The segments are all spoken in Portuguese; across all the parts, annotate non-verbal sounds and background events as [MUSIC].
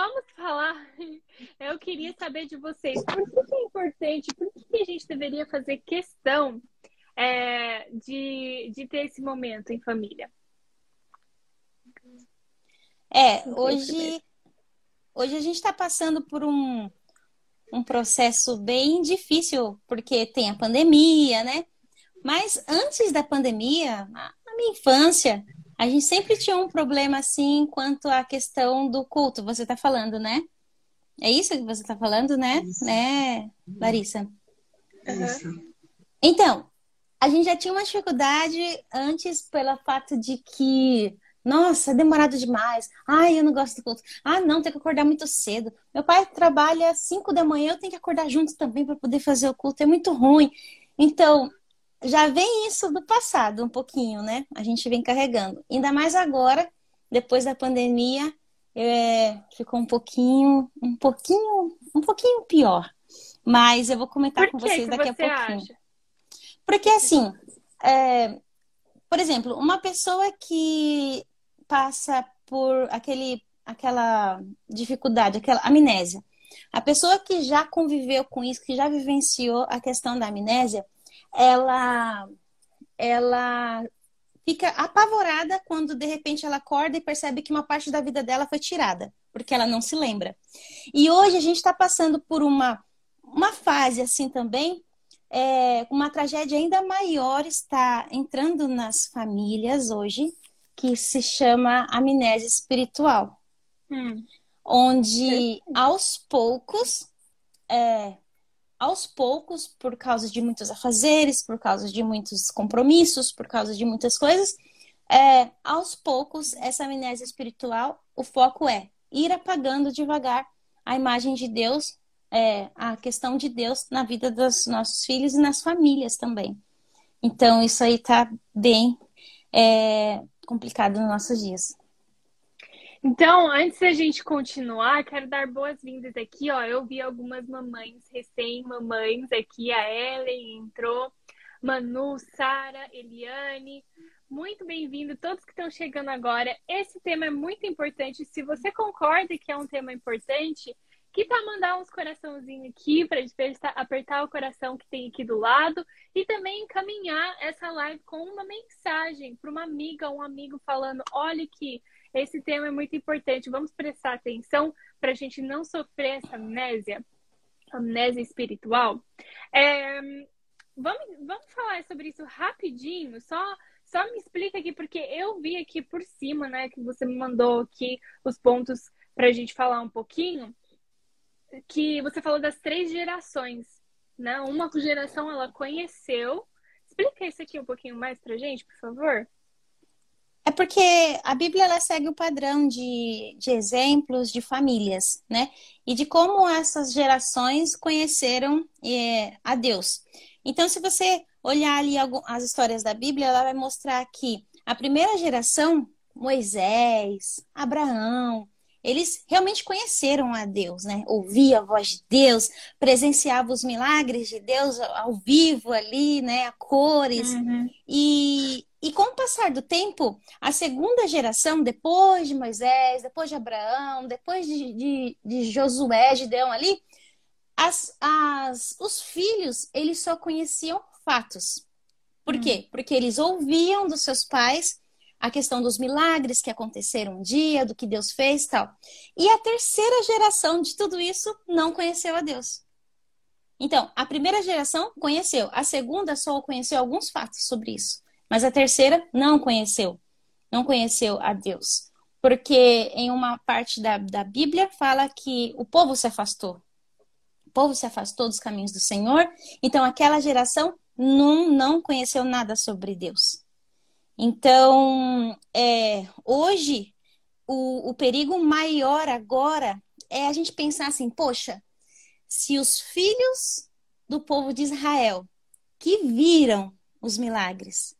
vamos falar. [LAUGHS] Eu queria saber de vocês por que é importante, por que a gente deveria fazer questão é, de, de ter esse momento em família. É, hoje, hoje a gente está passando por um, um processo bem difícil, porque tem a pandemia, né? Mas antes da pandemia, na minha infância, a gente sempre tinha um problema assim quanto à questão do culto. Você está falando, né? É isso que você está falando, né? Isso. Né, Larissa? Isso. Então, a gente já tinha uma dificuldade antes pelo fato de que, nossa, é demorado demais. Ai, eu não gosto do culto. Ah, não, tem que acordar muito cedo. Meu pai trabalha às 5 da manhã, eu tenho que acordar junto também para poder fazer o culto. É muito ruim. Então, já vem isso do passado um pouquinho, né? A gente vem carregando. Ainda mais agora, depois da pandemia, é, ficou um pouquinho, um pouquinho, um pouquinho pior. Mas eu vou comentar Por com vocês daqui você a pouquinho. Acha? Porque assim, é, por exemplo, uma pessoa que passa por aquele, aquela dificuldade, aquela amnésia. A pessoa que já conviveu com isso, que já vivenciou a questão da amnésia, ela, ela fica apavorada quando de repente ela acorda e percebe que uma parte da vida dela foi tirada, porque ela não se lembra. E hoje a gente está passando por uma, uma fase assim também, é, uma tragédia ainda maior está entrando nas famílias hoje, que se chama amnésia espiritual. Hum. Onde aos poucos é, aos poucos, por causa de muitos afazeres, por causa de muitos compromissos, por causa de muitas coisas, é, aos poucos, essa amnésia espiritual, o foco é ir apagando devagar a imagem de Deus, é, a questão de Deus na vida dos nossos filhos e nas famílias também. Então, isso aí tá bem é, complicado nos nossos dias. Então, antes da gente continuar, quero dar boas-vindas aqui, ó. Eu vi algumas mamães, recém-mamães aqui, a Ellen entrou, Manu, Sara, Eliane. Muito bem-vindo, todos que estão chegando agora. Esse tema é muito importante. Se você concorda que é um tema importante, que para mandar uns coraçãozinhos aqui para apertar o coração que tem aqui do lado e também encaminhar essa live com uma mensagem para uma amiga, um amigo falando, olha que esse tema é muito importante. Vamos prestar atenção para a gente não sofrer essa amnésia, amnésia espiritual. É, vamos, vamos falar sobre isso rapidinho, só. Só me explica aqui, porque eu vi aqui por cima, né, que você me mandou aqui os pontos para a gente falar um pouquinho, que você falou das três gerações, né? Uma geração ela conheceu. Explica isso aqui um pouquinho mais para gente, por favor. É porque a Bíblia ela segue o padrão de, de exemplos de famílias, né? E de como essas gerações conheceram é, a Deus. Então, se você olhar ali as histórias da Bíblia, ela vai mostrar que a primeira geração, Moisés, Abraão, eles realmente conheceram a Deus, né? Ouvia a voz de Deus, presenciava os milagres de Deus ao vivo ali, né? A cores. Uhum. E, e com o passar do tempo, a segunda geração, depois de Moisés, depois de Abraão, depois de, de, de Josué, Gideão ali, as, as, os filhos, eles só conheciam fatos. Por hum. quê? Porque eles ouviam dos seus pais a questão dos milagres que aconteceram um dia, do que Deus fez tal. E a terceira geração de tudo isso não conheceu a Deus. Então, a primeira geração conheceu, a segunda só conheceu alguns fatos sobre isso. Mas a terceira não conheceu, não conheceu a Deus. Porque em uma parte da, da Bíblia fala que o povo se afastou. O povo se afastou dos caminhos do Senhor. Então aquela geração não, não conheceu nada sobre Deus. Então, é, hoje, o, o perigo maior agora é a gente pensar assim: poxa, se os filhos do povo de Israel que viram os milagres,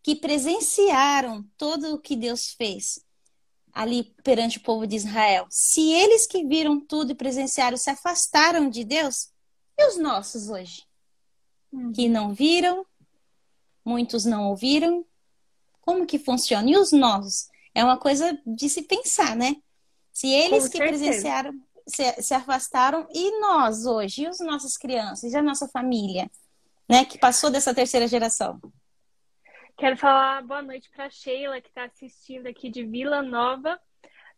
que presenciaram tudo o que Deus fez ali perante o povo de Israel, se eles que viram tudo e presenciaram se afastaram de Deus, e os nossos hoje? Uhum. Que não viram, muitos não ouviram, como que funciona? E os nossos? É uma coisa de se pensar, né? Se eles que presenciaram se, se afastaram, e nós hoje, e as nossas crianças, e a nossa família, né, que passou dessa terceira geração? Quero falar boa noite para Sheila, que está assistindo aqui de Vila Nova.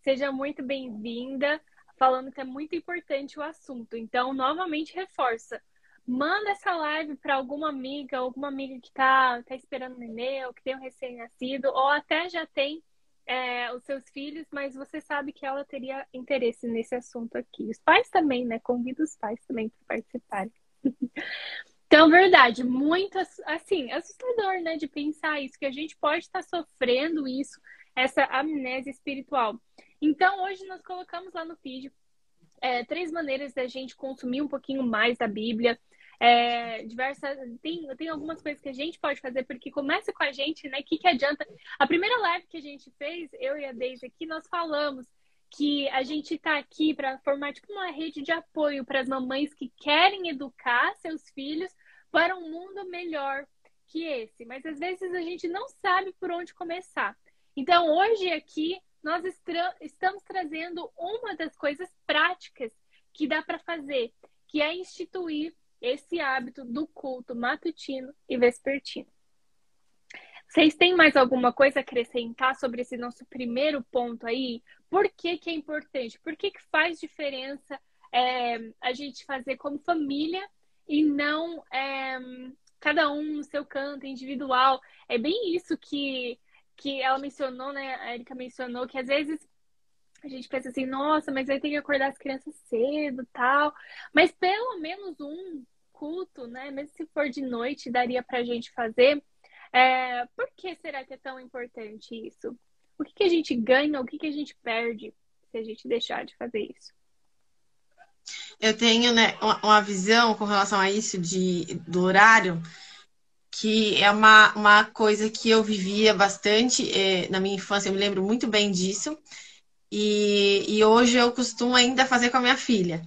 Seja muito bem-vinda, falando que é muito importante o assunto. Então, novamente, reforça. Manda essa live para alguma amiga, alguma amiga que está tá esperando nenê, ou que tem um recém-nascido, ou até já tem é, os seus filhos, mas você sabe que ela teria interesse nesse assunto aqui. Os pais também, né? Convido os pais também para participarem. [LAUGHS] então, verdade, muito assim, assustador, né? De pensar isso, que a gente pode estar sofrendo isso, essa amnésia espiritual. Então, hoje nós colocamos lá no feed é, três maneiras da gente consumir um pouquinho mais da Bíblia é, diversas. Tem, tem algumas coisas que a gente pode fazer, porque começa com a gente, né? Que, que adianta? A primeira live que a gente fez, eu e a Deise aqui, nós falamos que a gente está aqui para formar tipo uma rede de apoio para as mamães que querem educar seus filhos para um mundo melhor que esse. Mas às vezes a gente não sabe por onde começar. Então, hoje aqui, nós estamos trazendo uma das coisas práticas que dá para fazer, que é instituir esse hábito do culto matutino e vespertino. Vocês têm mais alguma coisa a acrescentar sobre esse nosso primeiro ponto aí? Por que, que é importante? Por que, que faz diferença é, a gente fazer como família e não é, cada um no seu canto individual? É bem isso que, que ela mencionou, né? A Erika mencionou, que às vezes a gente pensa assim, nossa, mas aí tem que acordar as crianças cedo tal. Mas pelo menos um culto, né? Mesmo se for de noite, daria pra gente fazer. É, por que será que é tão importante isso? O que, que a gente ganha, o que, que a gente perde se a gente deixar de fazer isso? Eu tenho né, uma visão com relação a isso de, do horário, que é uma, uma coisa que eu vivia bastante é, na minha infância, eu me lembro muito bem disso. E, e hoje eu costumo ainda fazer com a minha filha.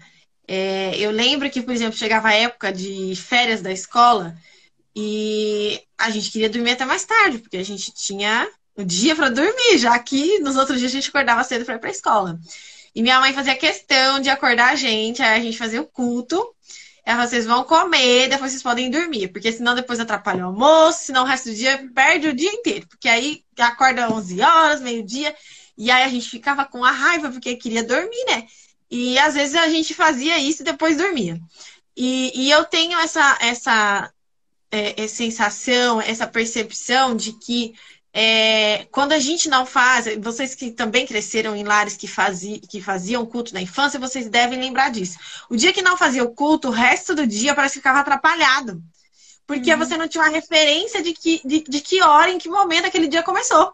É, eu lembro que, por exemplo, chegava a época de férias da escola e a gente queria dormir até mais tarde, porque a gente tinha o dia para dormir, já que nos outros dias a gente acordava cedo para ir para a escola. E minha mãe fazia questão de acordar a gente, aí a gente fazia o culto. Ela vocês vão comer, depois vocês podem dormir, porque senão depois atrapalha o almoço, senão o resto do dia perde o dia inteiro, porque aí acorda 11 horas, meio-dia, e aí a gente ficava com a raiva porque queria dormir, né? E às vezes a gente fazia isso e depois dormia. E, e eu tenho essa, essa é, é, sensação, essa percepção de que é, quando a gente não faz, vocês que também cresceram em lares que, fazia, que faziam culto na infância, vocês devem lembrar disso. O dia que não fazia o culto, o resto do dia parece que ficava atrapalhado. Porque uhum. você não tinha uma referência de que, de, de que hora, em que momento aquele dia começou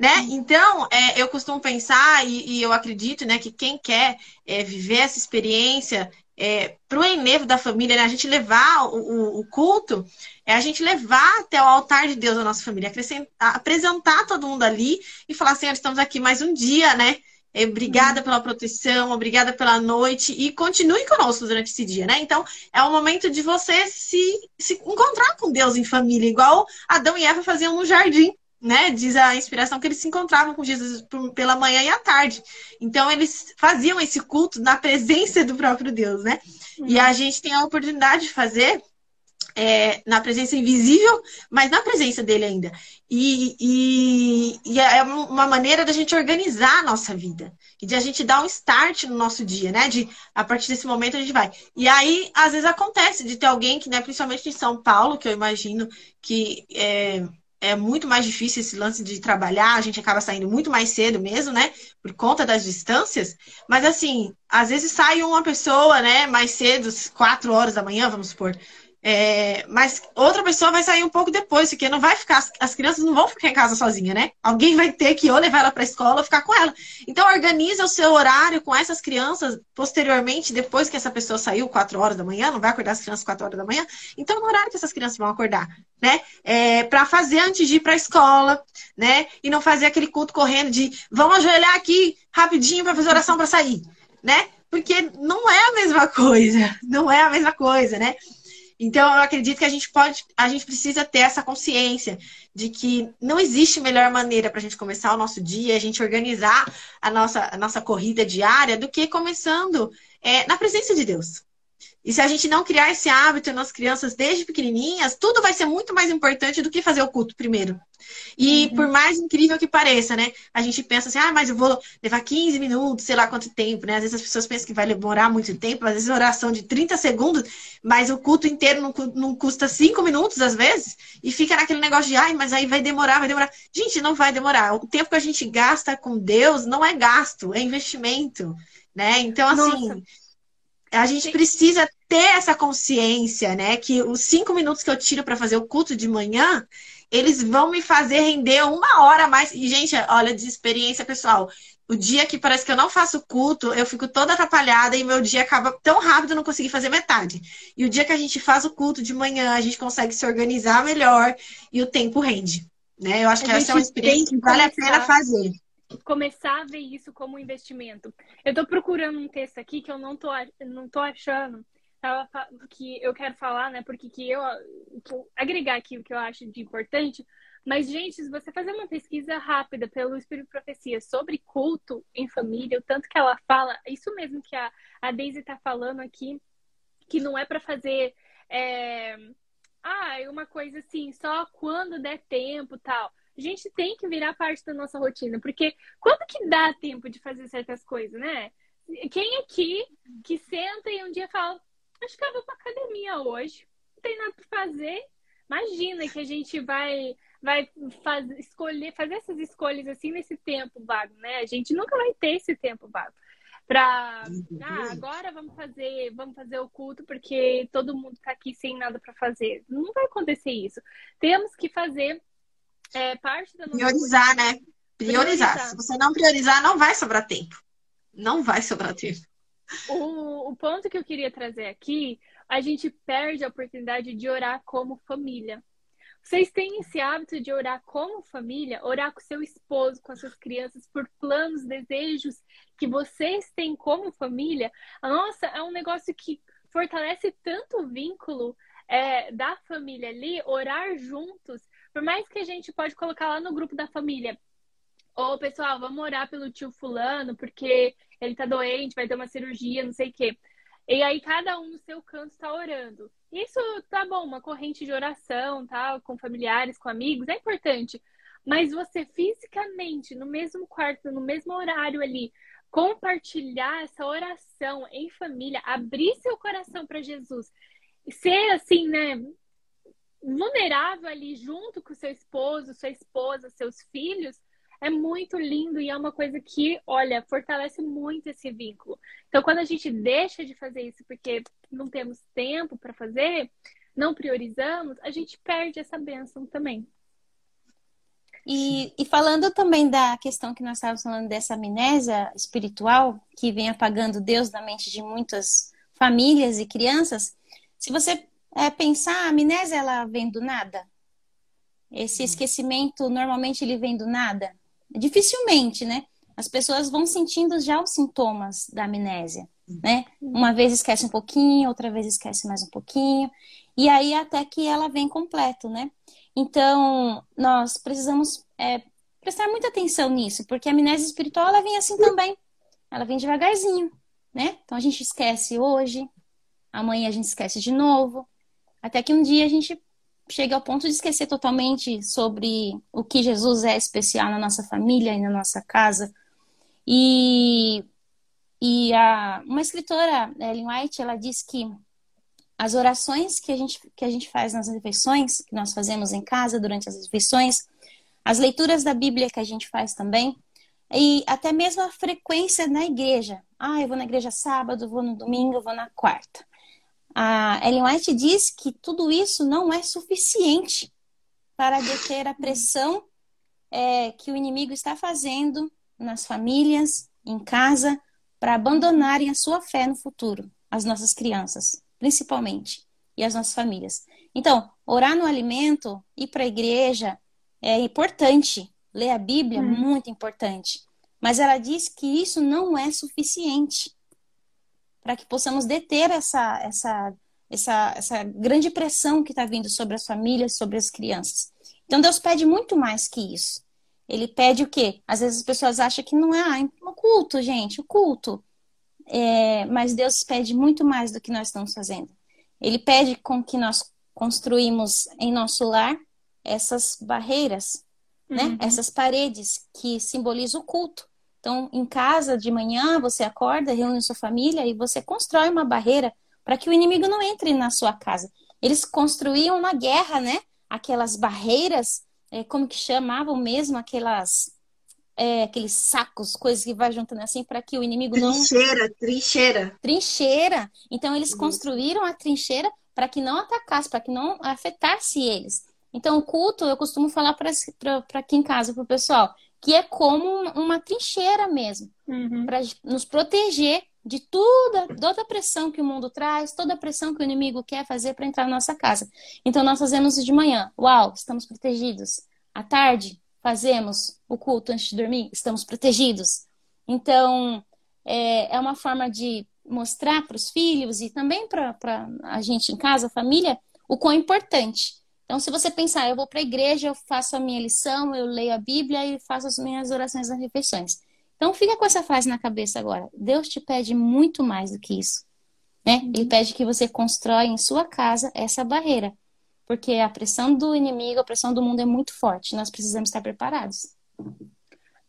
né? Então, é, eu costumo pensar, e, e, eu acredito, né, que quem quer é, viver essa experiência é, para o enlevo da família, né, a gente levar o, o, culto, é a gente levar até o altar de Deus a nossa família, apresentar todo mundo ali e falar, Senhor, estamos aqui mais um dia, né? É, obrigada pela proteção, obrigada pela noite e continue conosco durante esse dia, né? Então, é o momento de você se, se encontrar com Deus em família, igual Adão e Eva faziam no jardim né, diz a inspiração que eles se encontravam com Jesus pela manhã e à tarde. Então eles faziam esse culto na presença do próprio Deus, né? Uhum. E a gente tem a oportunidade de fazer é, na presença invisível, mas na presença dele ainda. E, e, e, é uma maneira da gente organizar a nossa vida e de a gente dar um start no nosso dia, né? De a partir desse momento a gente vai. E aí, às vezes acontece de ter alguém que, né, principalmente em São Paulo, que eu imagino que é, é muito mais difícil esse lance de trabalhar, a gente acaba saindo muito mais cedo mesmo, né? Por conta das distâncias. Mas assim, às vezes sai uma pessoa, né, mais cedo, quatro horas da manhã, vamos supor. É, mas outra pessoa vai sair um pouco depois, porque não vai ficar, as crianças não vão ficar em casa sozinha, né? Alguém vai ter que ou levar ela para a escola ou ficar com ela. Então organiza o seu horário com essas crianças posteriormente, depois que essa pessoa saiu 4 horas da manhã, não vai acordar as crianças 4 horas da manhã. Então no horário que essas crianças vão acordar, né? É, para fazer antes de ir para a escola, né? E não fazer aquele culto correndo de vamos ajoelhar aqui rapidinho para fazer oração para sair, né? Porque não é a mesma coisa, [LAUGHS] não é a mesma coisa, né? Então, eu acredito que a gente pode, a gente precisa ter essa consciência de que não existe melhor maneira para a gente começar o nosso dia, a gente organizar a nossa, a nossa corrida diária, do que começando é, na presença de Deus. E se a gente não criar esse hábito nas crianças desde pequenininhas, tudo vai ser muito mais importante do que fazer o culto primeiro. E uhum. por mais incrível que pareça, né? A gente pensa assim, ah, mas eu vou levar 15 minutos, sei lá quanto tempo, né? Às vezes as pessoas pensam que vai demorar muito tempo, às vezes oração de 30 segundos, mas o culto inteiro não, não custa 5 minutos, às vezes, e fica naquele negócio de, ai, mas aí vai demorar, vai demorar. Gente, não vai demorar. O tempo que a gente gasta com Deus não é gasto, é investimento, né? Então, assim. Nossa a gente precisa ter essa consciência, né? Que os cinco minutos que eu tiro para fazer o culto de manhã, eles vão me fazer render uma hora a mais. E, gente, olha, de experiência pessoal. O dia que parece que eu não faço culto, eu fico toda atrapalhada e meu dia acaba tão rápido, eu não consegui fazer metade. E o dia que a gente faz o culto de manhã, a gente consegue se organizar melhor e o tempo rende. Né? Eu acho que essa é uma experiência que vale a pena fazer começar a ver isso como investimento. Eu estou procurando um texto aqui que eu não tô, não tô achando, que eu quero falar, né? Porque que eu, que agregar aqui o que eu acho de importante. Mas, gente, se você fazer uma pesquisa rápida pelo Espírito Profecia sobre culto em família, o tanto que ela fala, isso mesmo que a, a Daisy está falando aqui, que não é para fazer é, ah, uma coisa assim, só quando der tempo tal a gente tem que virar parte da nossa rotina, porque quando que dá tempo de fazer certas coisas, né? Quem aqui que senta e um dia fala, acho que eu vou pra academia hoje, não tem nada pra fazer. Imagina que a gente vai vai fazer, escolher, fazer essas escolhas assim nesse tempo vago, né? A gente nunca vai ter esse tempo vago para ah, agora vamos fazer, vamos fazer o culto porque todo mundo está aqui sem nada para fazer. Não vai acontecer isso. Temos que fazer é parte da Priorizar, né? Priorizar. priorizar. Se você não priorizar, não vai sobrar tempo. Não vai sobrar tempo. O, o ponto que eu queria trazer aqui, a gente perde a oportunidade de orar como família. Vocês têm esse hábito de orar como família, orar com seu esposo, com as suas crianças, por planos, desejos que vocês têm como família? Nossa, é um negócio que fortalece tanto o vínculo é, da família ali, orar juntos por mais que a gente pode colocar lá no grupo da família, ô pessoal, vamos orar pelo tio fulano, porque ele tá doente, vai ter uma cirurgia, não sei o quê. E aí cada um no seu canto está orando. Isso tá bom, uma corrente de oração, tal, com familiares, com amigos, é importante. Mas você fisicamente, no mesmo quarto, no mesmo horário ali, compartilhar essa oração em família, abrir seu coração para Jesus, ser assim, né, vulnerável ali junto com seu esposo, sua esposa, seus filhos, é muito lindo e é uma coisa que, olha, fortalece muito esse vínculo. Então, quando a gente deixa de fazer isso porque não temos tempo para fazer, não priorizamos, a gente perde essa bênção também. E, e, falando também da questão que nós estávamos falando dessa amnésia espiritual que vem apagando Deus da mente de muitas famílias e crianças, se você é, pensar, a amnésia ela vem do nada? Esse uhum. esquecimento normalmente ele vem do nada? Dificilmente, né? As pessoas vão sentindo já os sintomas da amnésia, uhum. né? Uma vez esquece um pouquinho, outra vez esquece mais um pouquinho, e aí até que ela vem completo, né? Então, nós precisamos é, prestar muita atenção nisso, porque a amnésia espiritual ela vem assim também. Ela vem devagarzinho, né? Então a gente esquece hoje, amanhã a gente esquece de novo, até que um dia a gente chega ao ponto de esquecer totalmente sobre o que Jesus é especial na nossa família e na nossa casa. E, e a, uma escritora, Ellen White, ela diz que as orações que a, gente, que a gente faz nas refeições, que nós fazemos em casa durante as refeições, as leituras da Bíblia que a gente faz também, e até mesmo a frequência na igreja. Ah, eu vou na igreja sábado, vou no domingo, vou na quarta. A Ellen White diz que tudo isso não é suficiente para deter a pressão é, que o inimigo está fazendo nas famílias, em casa, para abandonarem a sua fé no futuro, as nossas crianças, principalmente, e as nossas famílias. Então, orar no alimento, ir para a igreja é importante, ler a Bíblia, hum. muito importante. Mas ela diz que isso não é suficiente para que possamos deter essa, essa essa, essa grande pressão que está vindo sobre as famílias, sobre as crianças. Então Deus pede muito mais que isso. Ele pede o quê? Às vezes as pessoas acham que não é ah, o culto, gente, o culto. É, mas Deus pede muito mais do que nós estamos fazendo. Ele pede com que nós construímos em nosso lar essas barreiras, né? uhum. né? Essas paredes que simbolizam o culto. Então, em casa de manhã, você acorda, reúne sua família e você constrói uma barreira para que o inimigo não entre na sua casa. Eles construíam uma guerra, né? Aquelas barreiras, é, como que chamavam mesmo aquelas é, aqueles sacos, coisas que vai juntando assim para que o inimigo trincheira, não trincheira, trincheira. Trincheira. Então eles uhum. construíram a trincheira para que não atacasse, para que não afetasse eles. Então o culto, eu costumo falar para aqui em casa para o pessoal, que é como uma trincheira mesmo, uhum. para nos proteger de toda, toda a pressão que o mundo traz, toda a pressão que o inimigo quer fazer para entrar na nossa casa. Então, nós fazemos isso de manhã. Uau, estamos protegidos. À tarde, fazemos o culto antes de dormir, estamos protegidos. Então, é, é uma forma de mostrar para os filhos e também para a gente em casa, a família, o quão importante. Então, se você pensar, eu vou para a igreja, eu faço a minha lição, eu leio a Bíblia e faço as minhas orações nas refeições. Então fica com essa frase na cabeça agora. Deus te pede muito mais do que isso. Né? Uhum. Ele pede que você constrói em sua casa essa barreira. Porque a pressão do inimigo, a pressão do mundo é muito forte. Nós precisamos estar preparados.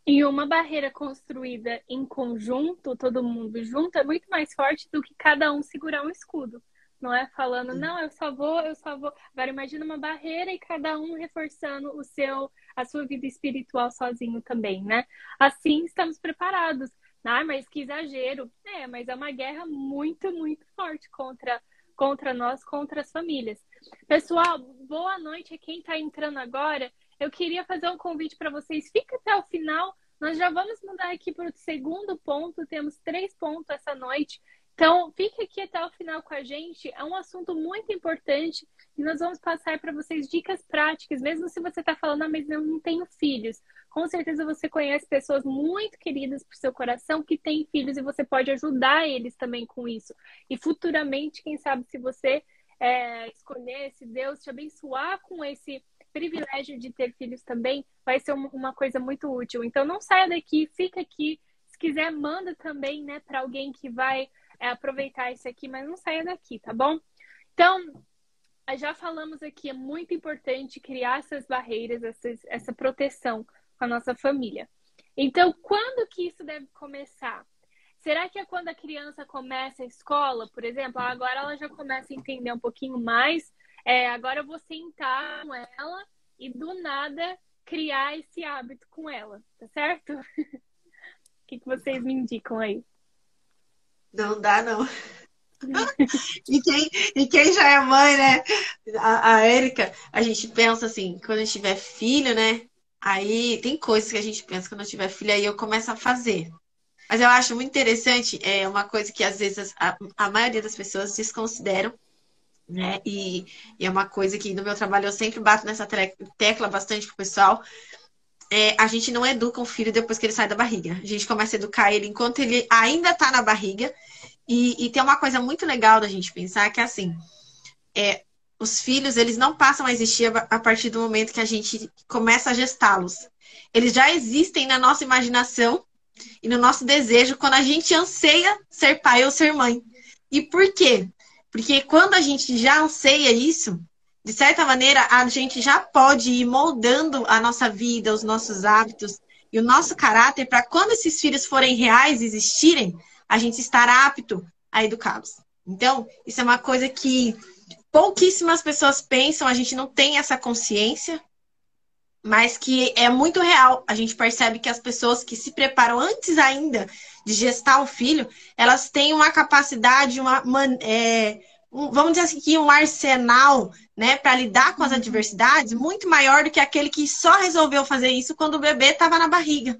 E uma barreira construída em conjunto, todo mundo junto, é muito mais forte do que cada um segurar um escudo não é falando, não, eu só vou, eu só vou. Agora imagina uma barreira e cada um reforçando o seu, a sua vida espiritual sozinho também, né? Assim estamos preparados. Ah, mas que exagero. É, mas é uma guerra muito, muito forte contra, contra nós, contra as famílias. Pessoal, boa noite a quem está entrando agora. Eu queria fazer um convite para vocês. Fica até o final. Nós já vamos mudar aqui para o segundo ponto. Temos três pontos essa noite. Então, fique aqui até o final com a gente. É um assunto muito importante e nós vamos passar para vocês dicas práticas, mesmo se você está falando, ah, mas eu não tenho filhos. Com certeza você conhece pessoas muito queridas para o seu coração que têm filhos e você pode ajudar eles também com isso. E futuramente, quem sabe, se você é, escolher, se Deus te abençoar com esse privilégio de ter filhos também, vai ser uma coisa muito útil. Então, não saia daqui, fica aqui. Se quiser, manda também né, para alguém que vai é aproveitar isso aqui, mas não saia daqui, tá bom? Então, já falamos aqui, é muito importante criar essas barreiras, essa, essa proteção com a nossa família. Então, quando que isso deve começar? Será que é quando a criança começa a escola, por exemplo? Agora ela já começa a entender um pouquinho mais. É, agora eu vou sentar com ela e do nada criar esse hábito com ela, tá certo? [LAUGHS] o que, que vocês me indicam aí? Não dá, não. e, quem, e quem já é mãe, né? A, a Érica, a gente pensa assim, quando a gente tiver filho, né? Aí tem coisas que a gente pensa quando eu tiver filho, aí eu começo a fazer. Mas eu acho muito interessante, é uma coisa que às vezes a, a maioria das pessoas desconsideram, né? E, e, é uma coisa que no meu trabalho eu sempre bato nessa tecla bastante pro pessoal. É, a gente não educa um filho depois que ele sai da barriga. A gente começa a educar ele enquanto ele ainda tá na barriga e, e, tem uma coisa muito legal da gente pensar que assim, é, os filhos eles não passam a existir a partir do momento que a gente começa a gestá-los. Eles já existem na nossa imaginação e no nosso desejo quando a gente anseia ser pai ou ser mãe. E por quê? Porque quando a gente já anseia isso, de certa maneira, a gente já pode ir moldando a nossa vida, os nossos hábitos e o nosso caráter para quando esses filhos forem reais, existirem, a gente estar apto a educá-los. Então, isso é uma coisa que pouquíssimas pessoas pensam, a gente não tem essa consciência, mas que é muito real. A gente percebe que as pessoas que se preparam antes ainda de gestar um filho, elas têm uma capacidade, uma, é, vamos dizer assim, um arsenal né, para lidar com as adversidades muito maior do que aquele que só resolveu fazer isso quando o bebê estava na barriga.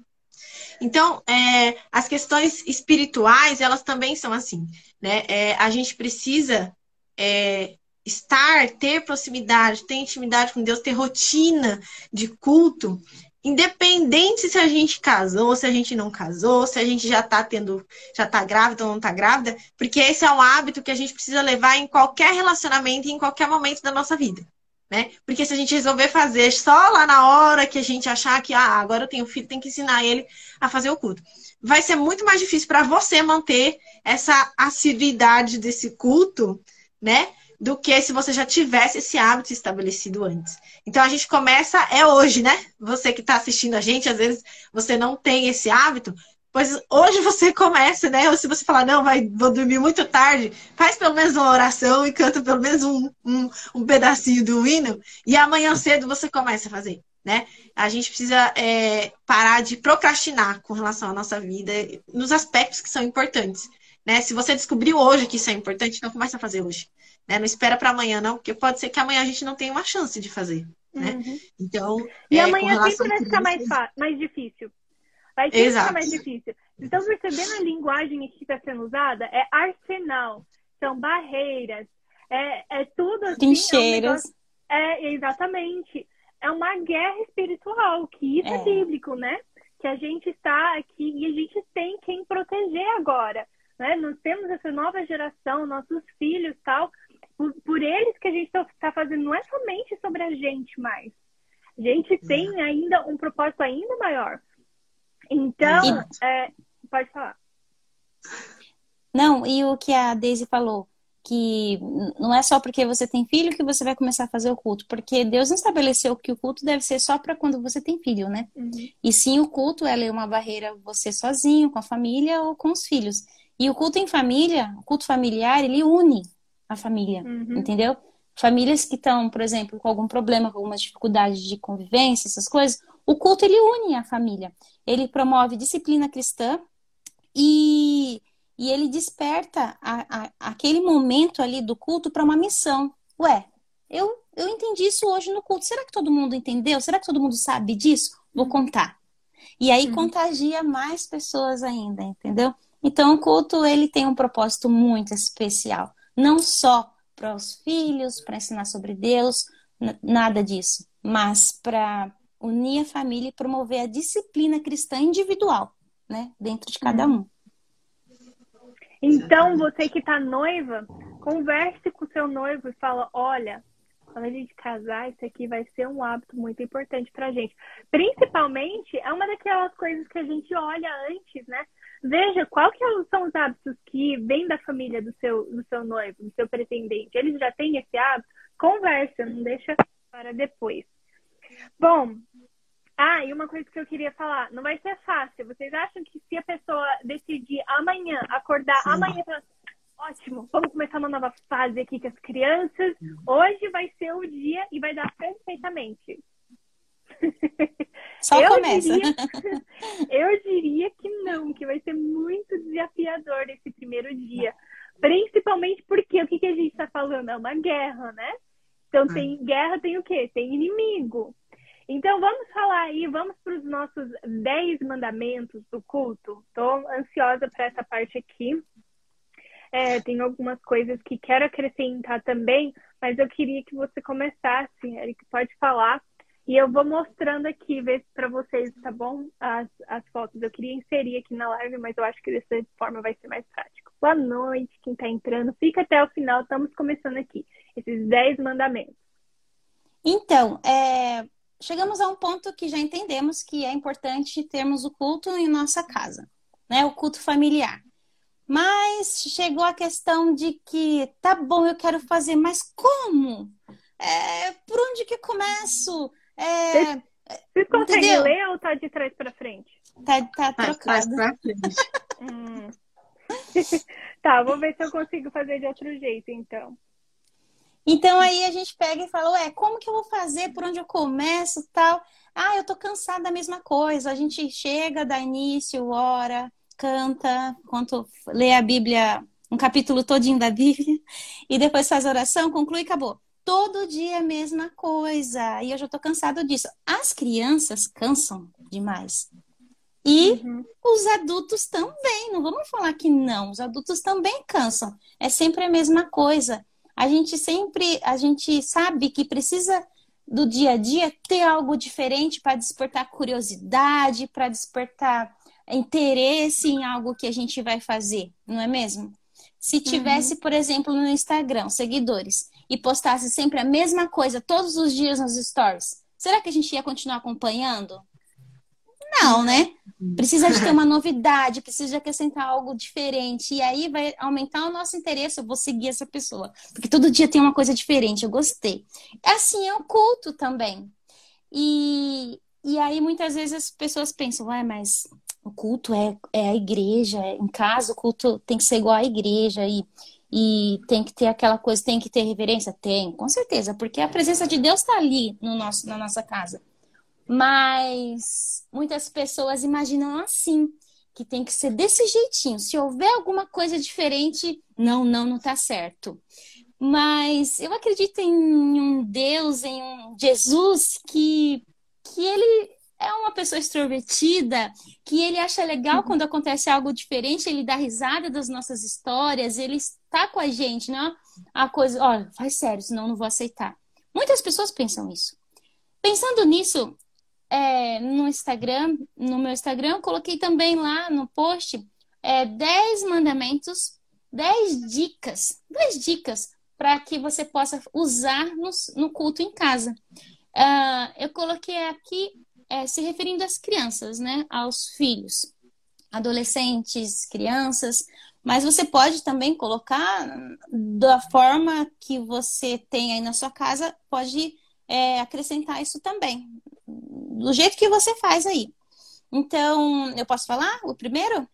Então, é, as questões espirituais, elas também são assim, né? É, a gente precisa é, estar, ter proximidade, ter intimidade com Deus, ter rotina de culto, independente se a gente casou, se a gente não casou, se a gente já tá tendo, já tá grávida ou não tá grávida, porque esse é um hábito que a gente precisa levar em qualquer relacionamento e em qualquer momento da nossa vida. Né? Porque se a gente resolver fazer só lá na hora que a gente achar que ah, agora eu tenho filho, tem que ensinar ele a fazer o culto. Vai ser muito mais difícil para você manter essa assiduidade desse culto, né? do que se você já tivesse esse hábito estabelecido antes. Então a gente começa é hoje, né? Você que está assistindo a gente, às vezes você não tem esse hábito, pois hoje você começa, né? Ou se você falar, não, vai, vou dormir muito tarde, faz pelo menos uma oração e canta pelo menos um, um, um pedacinho do hino, e amanhã cedo você começa a fazer. Né? A gente precisa é, parar de procrastinar com relação à nossa vida nos aspectos que são importantes. Né? Se você descobriu hoje que isso é importante, então começa a fazer hoje. Né? Não espera para amanhã, não, porque pode ser que amanhã a gente não tenha uma chance de fazer. Né? Uhum. Então, E é, amanhã sempre vai ficar mais, mais difícil. Vai sempre Exato. ficar mais difícil. Então, percebendo a linguagem que está sendo usada, é arsenal, são barreiras, é, é tudo assim. é um Trincheiras. negócio- É, exatamente. É uma guerra espiritual, que isso é. É. bíblico, né? Que a gente está aqui e a gente tem quem proteger agora. Né? Nós temos essa nova geração, nossos filhos tal. Por, por eles que a gente está fazendo, não é somente sobre a gente mais. A gente tem ainda um propósito ainda maior. Então, Exato. é, pode falar. Não, e o que a Daisy falou, que não é só porque você tem filho que você vai começar a fazer o culto, porque Deus não estabeleceu que o culto deve ser só para quando você tem filho, né? E sim, o culto ela é uma barreira você sozinho, com a família ou com os filhos. E o culto em família, o culto familiar, ele une a família, Uhum. entendeu? Famílias que estão, por exemplo, com algum problema, com alguma dificuldade de convivência, essas coisas, o culto ele une a família. Ele promove disciplina cristã e, e ele desperta a- a- aquele momento ali do culto para uma missão. Ué, eu, eu entendi isso hoje no culto. Será que todo mundo entendeu? Será que todo mundo sabe disso? Vou contar. E aí Uhum. contagia mais pessoas ainda, entendeu? Então o culto ele tem um propósito muito especial, não só para os filhos, para ensinar sobre Deus, nada disso, mas para unir a família e promover a disciplina cristã individual, né, dentro de cada um. Então, você que tá noiva, converse com o seu noivo e fala: olha, quando a gente casar, isso aqui vai ser um hábito muito importante pra gente. Principalmente, é uma daquelas coisas que a gente olha antes, né? Veja qual que são os hábitos que vêm da família do seu, do seu noivo, do seu pretendente. Eles já têm esse hábito? Conversa, não deixa para depois. Bom, ah, e uma coisa que eu queria falar, não vai ser fácil. Vocês acham que se a pessoa decidir amanhã, acordar Sim. amanhã falar, ótimo, vamos começar uma nova fase aqui com as crianças, hoje vai ser o dia e vai dar perfeitamente. Só eu começa. Diria, [LAUGHS] eu diria que não, que vai ser muito desafiador esse primeiro dia. Principalmente porque o que, que a gente está falando? É uma guerra, né? Então, tem guerra, tem o quê? Tem inimigo. Então, vamos falar aí, vamos para os nossos 10 mandamentos do culto. Estou ansiosa para essa parte aqui. É, tem algumas coisas que quero acrescentar também, mas eu queria que você começasse, Eric, pode falar. E eu vou mostrando aqui, ver para vocês, tá bom? As, as fotos. Eu queria inserir aqui na live, mas eu acho que dessa forma vai ser mais prático. Boa noite, quem está entrando. Fica até o final, estamos começando aqui. Esses 10 mandamentos. Então, é, chegamos a um ponto que já entendemos que é importante termos o culto em nossa casa, né? O culto familiar. Mas chegou a questão de que, tá bom, eu quero fazer, mas como? É, por onde que eu começo? É, Vocês conseguem Entendeu? ler ou tá de trás para frente? tá, tá Tá, trocado. frente. Hum. [LAUGHS] tá, vou ver se eu consigo fazer de outro jeito, então. Então aí a gente pega e fala, ué, como que eu vou fazer? Por onde eu começo, tal? Ah, eu tô cansada da mesma coisa. A gente chega, dá início, ora, canta, enquanto lê a Bíblia, um capítulo todinho da Bíblia, e depois faz a oração, conclui e acabou. Todo dia a mesma coisa. E eu já tô cansado disso. As crianças cansam demais. E Uhum. os adultos também, não vamos falar que não, os adultos também cansam. É sempre a mesma coisa. A gente sempre, a gente sabe que precisa do dia a dia ter algo diferente para despertar curiosidade, para despertar interesse em algo que a gente vai fazer, não é mesmo? Se tivesse, uhum. por exemplo, no Instagram, seguidores, e postasse sempre a mesma coisa todos os dias nos stories, será que a gente ia continuar acompanhando? Não, né? Precisa de ter uma novidade, precisa de acrescentar algo diferente. E aí vai aumentar o nosso interesse. Eu vou seguir essa pessoa. Porque todo dia tem uma coisa diferente. Eu gostei. Assim é o culto também. E, e aí muitas vezes as pessoas pensam, vai, mas o culto é, é a igreja. Em casa, o culto tem que ser igual à igreja. E, e tem que ter aquela coisa, tem que ter reverência? Tem, com certeza, porque a presença de Deus está ali no nosso, na nossa casa. Mas muitas pessoas imaginam assim, que tem que ser desse jeitinho. Se houver alguma coisa diferente, não, não, não está certo. Mas eu acredito em um Deus, em um Jesus que, que ele é uma pessoa extrovertida, que ele acha legal quando acontece algo diferente, ele dá risada das nossas histórias, ele está com a gente, não a coisa, olha, faz sério, senão não vou aceitar. Muitas pessoas pensam isso. Pensando nisso, é, no Instagram, no meu Instagram, coloquei também lá no post é, 10 mandamentos, 10 dicas, 10 dicas para que você possa usar no, no culto em casa. Uh, eu coloquei aqui é, se referindo às crianças, né? Aos filhos, adolescentes, crianças, mas você pode também colocar da forma que você tem aí na sua casa, pode é, acrescentar isso também, do jeito que você faz aí. Então, eu posso falar o primeiro?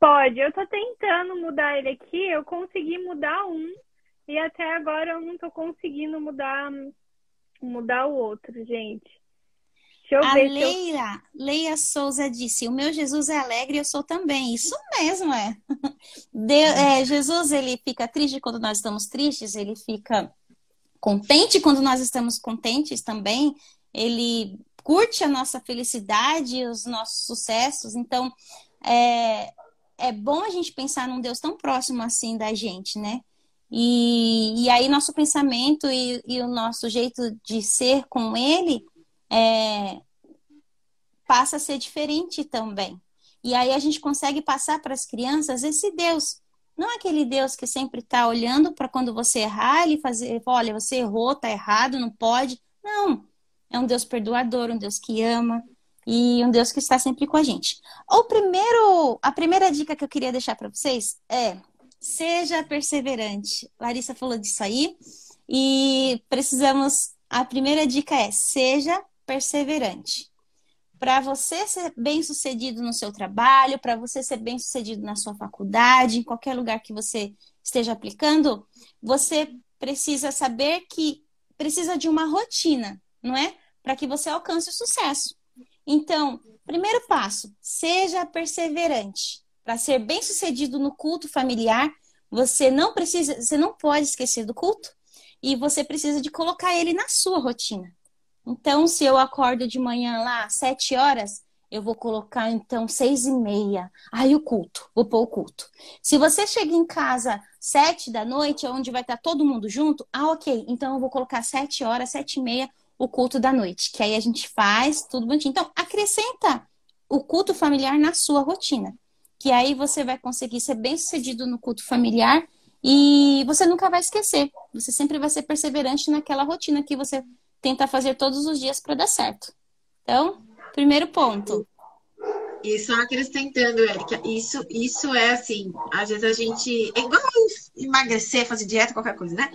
Pode, eu tô tentando mudar ele aqui, eu consegui mudar um e até agora eu não tô conseguindo mudar mudar o outro, gente. Deixa eu a ver Leila, eu... Leia Souza disse: O meu Jesus é alegre e eu sou também. Isso mesmo é. [LAUGHS] É. Jesus, ele fica triste quando nós estamos tristes, ele fica contente quando nós estamos contentes também. Ele curte a nossa felicidade, os nossos sucessos. Então, é, é bom a gente pensar num Deus tão próximo assim da gente, né? E, e aí, nosso pensamento e, e o nosso jeito de ser com ele é, passa a ser diferente também. E aí a gente consegue passar para as crianças esse Deus. Não aquele Deus que sempre está olhando para quando você errar, ele fazer, olha, você errou, tá errado, não pode. Não. É um Deus perdoador, um Deus que ama e um Deus que está sempre com a gente. O primeiro, a primeira dica que eu queria deixar para vocês é: seja perseverante. Larissa falou disso aí e precisamos. A primeira dica é: seja perseverante. Para você ser bem sucedido no seu trabalho, para você ser bem sucedido na sua faculdade, em qualquer lugar que você esteja aplicando, você precisa saber que precisa de uma rotina, não é? Para que você alcance o sucesso. Então, primeiro passo, seja perseverante. Para ser bem sucedido no culto familiar, você não precisa, você não pode esquecer do culto e você precisa de colocar ele na sua rotina. Então, se eu acordo de manhã lá sete horas, eu vou colocar então seis e meia. Aí o culto, vou pôr o culto. Se você chega em casa sete da noite, onde vai estar todo mundo junto, ah, ok. Então eu vou colocar sete horas, sete e meia, o culto da noite. Que aí a gente faz tudo bonitinho. Então, acrescenta o culto familiar na sua rotina. Que aí você vai conseguir ser bem sucedido no culto familiar e você nunca vai esquecer. Você sempre vai ser perseverante naquela rotina que você tenta fazer todos os dias para dar certo. Então, primeiro ponto. E só acrescentando, Erika, isso, isso é assim, às vezes a gente. É igual emagrecer, fazer dieta, qualquer coisa, né?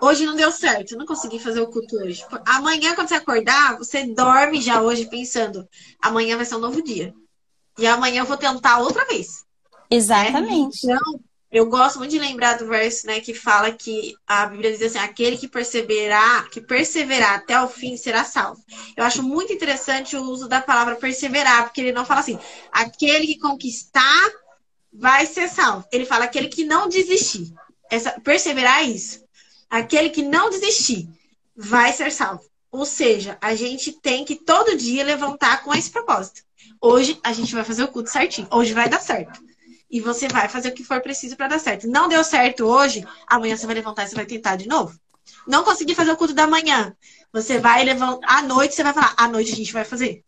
Hoje não deu certo, não consegui fazer o culto hoje. Amanhã, quando você acordar, você dorme já hoje pensando, amanhã vai ser um novo dia. E amanhã eu vou tentar outra vez. Exatamente. Né? Então, eu gosto muito de lembrar do verso, né, que fala que a Bíblia diz assim: aquele que perseverar, que perseverar até o fim será salvo. Eu acho muito interessante o uso da palavra perseverar, porque ele não fala assim: aquele que conquistar vai ser salvo. Ele fala aquele que não desistir. Essa, perseverar é isso. Aquele que não desistir vai ser salvo. Ou seja, a gente tem que todo dia levantar com esse propósito. Hoje a gente vai fazer o culto certinho. Hoje vai dar certo e você vai fazer o que for preciso para dar certo. Não deu certo hoje, amanhã você vai levantar e você vai tentar de novo. não consegui fazer o culto da manhã. Você vai levantar, à noite você vai falar, à noite a gente vai fazer.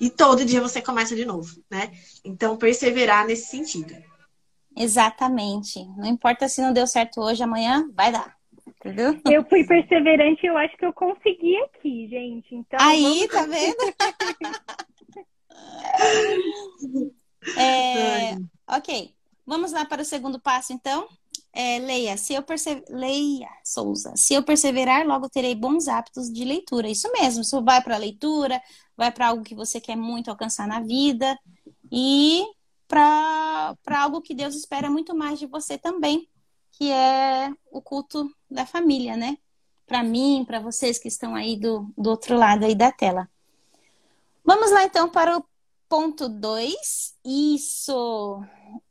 E todo dia você começa de novo, né? Então, perseverar nesse sentido. Exatamente. Não importa se não deu certo hoje, amanhã vai dar. Entendeu? Eu fui perseverante e eu acho que eu consegui aqui, gente. Então, Aí, vamos... tá vendo? [LAUGHS] [LAUGHS] é, ok. Vamos lá para o segundo passo, então. É, leia, se eu leia, Souza. Se eu perseverar, logo terei bons hábitos de leitura. Isso mesmo. Isso vai para a leitura, vai para algo que você quer muito alcançar na vida e para algo que Deus espera muito mais de você também, que é o culto da família, né? Para mim, para vocês que estão aí do, do outro lado aí da tela. Vamos lá então para o ponto 2. Isso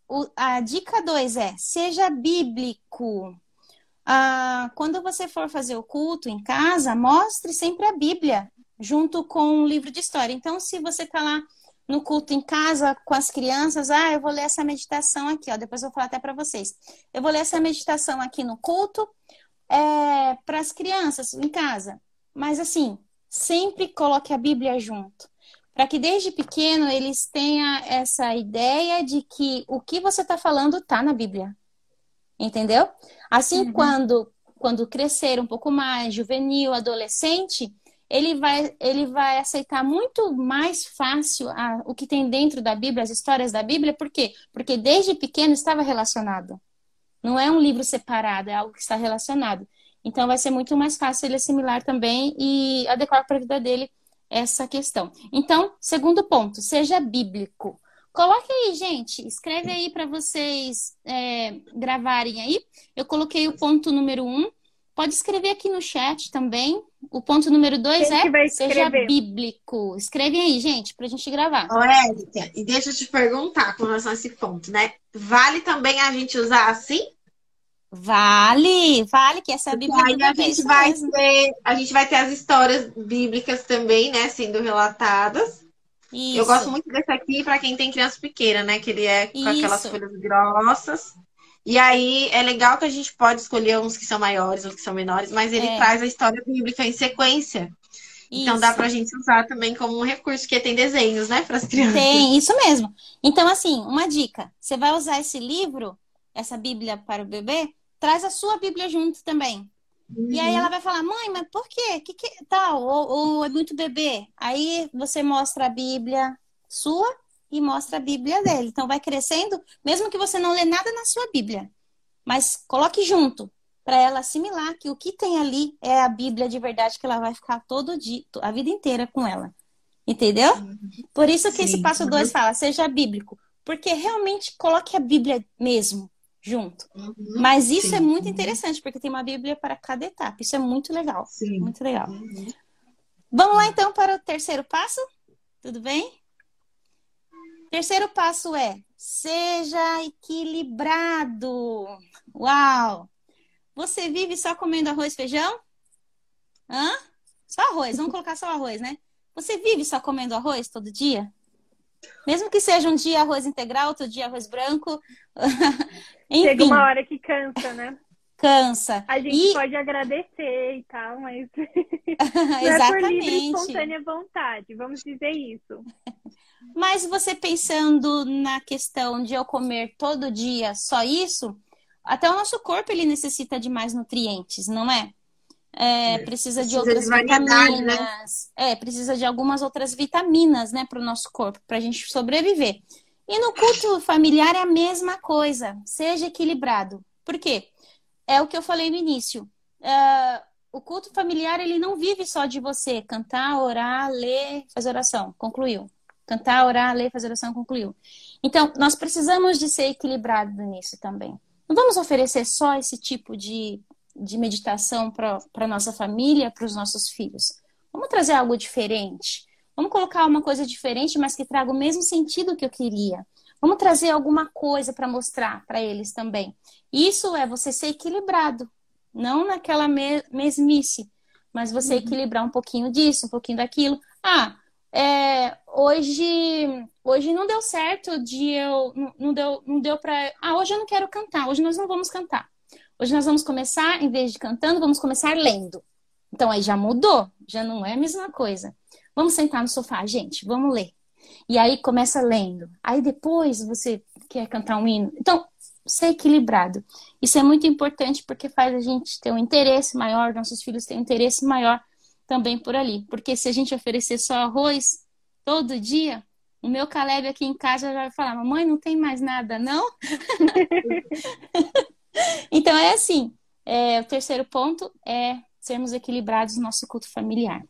o, a dica 2 é: seja bíblico. Ah, quando você for fazer o culto em casa, mostre sempre a Bíblia junto com o livro de história. Então, se você está lá no culto em casa com as crianças, ah, eu vou ler essa meditação aqui, ó. Depois eu vou falar até para vocês. Eu vou ler essa meditação aqui no culto é, para as crianças em casa. Mas assim, sempre coloque a Bíblia junto para que desde pequeno eles tenham essa ideia de que o que você está falando está na Bíblia. Entendeu? Assim, uhum. quando, quando crescer um pouco mais, juvenil, adolescente, ele vai, ele vai aceitar muito mais fácil a, o que tem dentro da Bíblia, as histórias da Bíblia, por quê? Porque desde pequeno estava relacionado. Não é um livro separado, é algo que está relacionado. Então vai ser muito mais fácil ele assimilar também e adequar para a vida dele essa questão. Então, segundo ponto, seja bíblico. Coloque aí, gente, escreve aí para vocês é, gravarem aí. Eu coloquei o ponto número um. Pode escrever aqui no chat também. O ponto número dois é seja bíblico. Escrevem aí, gente, para a gente gravar. Ô, Érica, e deixa eu te perguntar com relação a esse ponto, né? Vale também a gente usar assim? Vale, vale, que essa é a Bíblia aí a gente vai ter, a gente vai ter as histórias bíblicas também, né, sendo relatadas. Isso. Eu gosto muito desse aqui para quem tem criança pequena, né, que ele é com Isso. aquelas folhas grossas. E aí é legal que a gente pode escolher uns que são maiores, outros que são menores, mas ele é. traz a história bíblica em sequência. Isso. Então dá pra gente usar também como um recurso, que tem desenhos, né, para as crianças. Tem, isso mesmo. Então, assim, uma dica: você vai usar esse livro, essa Bíblia para o bebê, traz a sua Bíblia junto também. Uhum. E aí ela vai falar, mãe, mas por quê? Que que tal? Ou, ou, é muito bebê? Aí você mostra a Bíblia sua e mostra a Bíblia dele. Então vai crescendo, mesmo que você não lê nada na sua Bíblia, mas coloque junto para ela assimilar que o que tem ali é a Bíblia de verdade que ela vai ficar todo dia, a vida inteira com ela. Entendeu? Por isso que Sim. esse passo 2 fala, seja bíblico. Porque realmente coloque a Bíblia mesmo junto. Uhum, Mas isso sim, é muito interessante, porque tem uma Bíblia para cada etapa. Isso é muito legal. Sim. Muito legal. Uhum. Vamos lá então para o terceiro passo? Tudo bem? Terceiro passo é seja equilibrado. Uau! Você vive só comendo arroz e feijão? Hã? Só arroz, vamos colocar só arroz, né? Você vive só comendo arroz todo dia? Mesmo que seja um dia arroz integral, outro dia arroz branco. Enfim. [LAUGHS] Chega uma hora que cansa, né? Cansa. A gente e... pode agradecer e tal, mas [LAUGHS] não é por livre e espontânea vontade, vamos dizer isso. Mas você pensando na questão de eu comer todo dia só isso, até o nosso corpo ele necessita de mais nutrientes, não é? É, precisa, precisa de outras de né? vitaminas. Né? É, precisa de algumas outras vitaminas, né, para o nosso corpo, para a gente sobreviver. E no culto familiar é a mesma coisa. Seja equilibrado. Por quê? É o que eu falei no início. Uh, o culto familiar ele não vive só de você cantar, orar, ler, fazer oração. Concluiu. Cantar, orar, ler, fazer oração, concluiu. Então, nós precisamos de ser equilibrado nisso também. Não vamos oferecer só esse tipo de de meditação para a nossa família, para os nossos filhos. Vamos trazer algo diferente. Vamos colocar uma coisa diferente, mas que traga o mesmo sentido que eu queria. Vamos trazer alguma coisa para mostrar para eles também. Isso é você ser equilibrado, não naquela me mesmice, mas você uhum. equilibrar um pouquinho disso, um pouquinho daquilo. Ah, é, hoje hoje não deu certo de eu não, não deu não deu para ah hoje eu não quero cantar hoje nós não vamos cantar Hoje nós vamos começar, em vez de cantando, vamos começar lendo. Então aí já mudou, já não é a mesma coisa. Vamos sentar no sofá, gente, vamos ler. E aí começa lendo. Aí depois você quer cantar um hino. Então, ser equilibrado. Isso é muito importante porque faz a gente ter um interesse maior, nossos filhos têm um interesse maior também por ali. Porque se a gente oferecer só arroz todo dia, o meu Caleb aqui em casa já vai falar: Mamãe, não tem mais nada, não? [LAUGHS] então é assim: é, o terceiro ponto é sermos equilibrados no nosso culto familiar.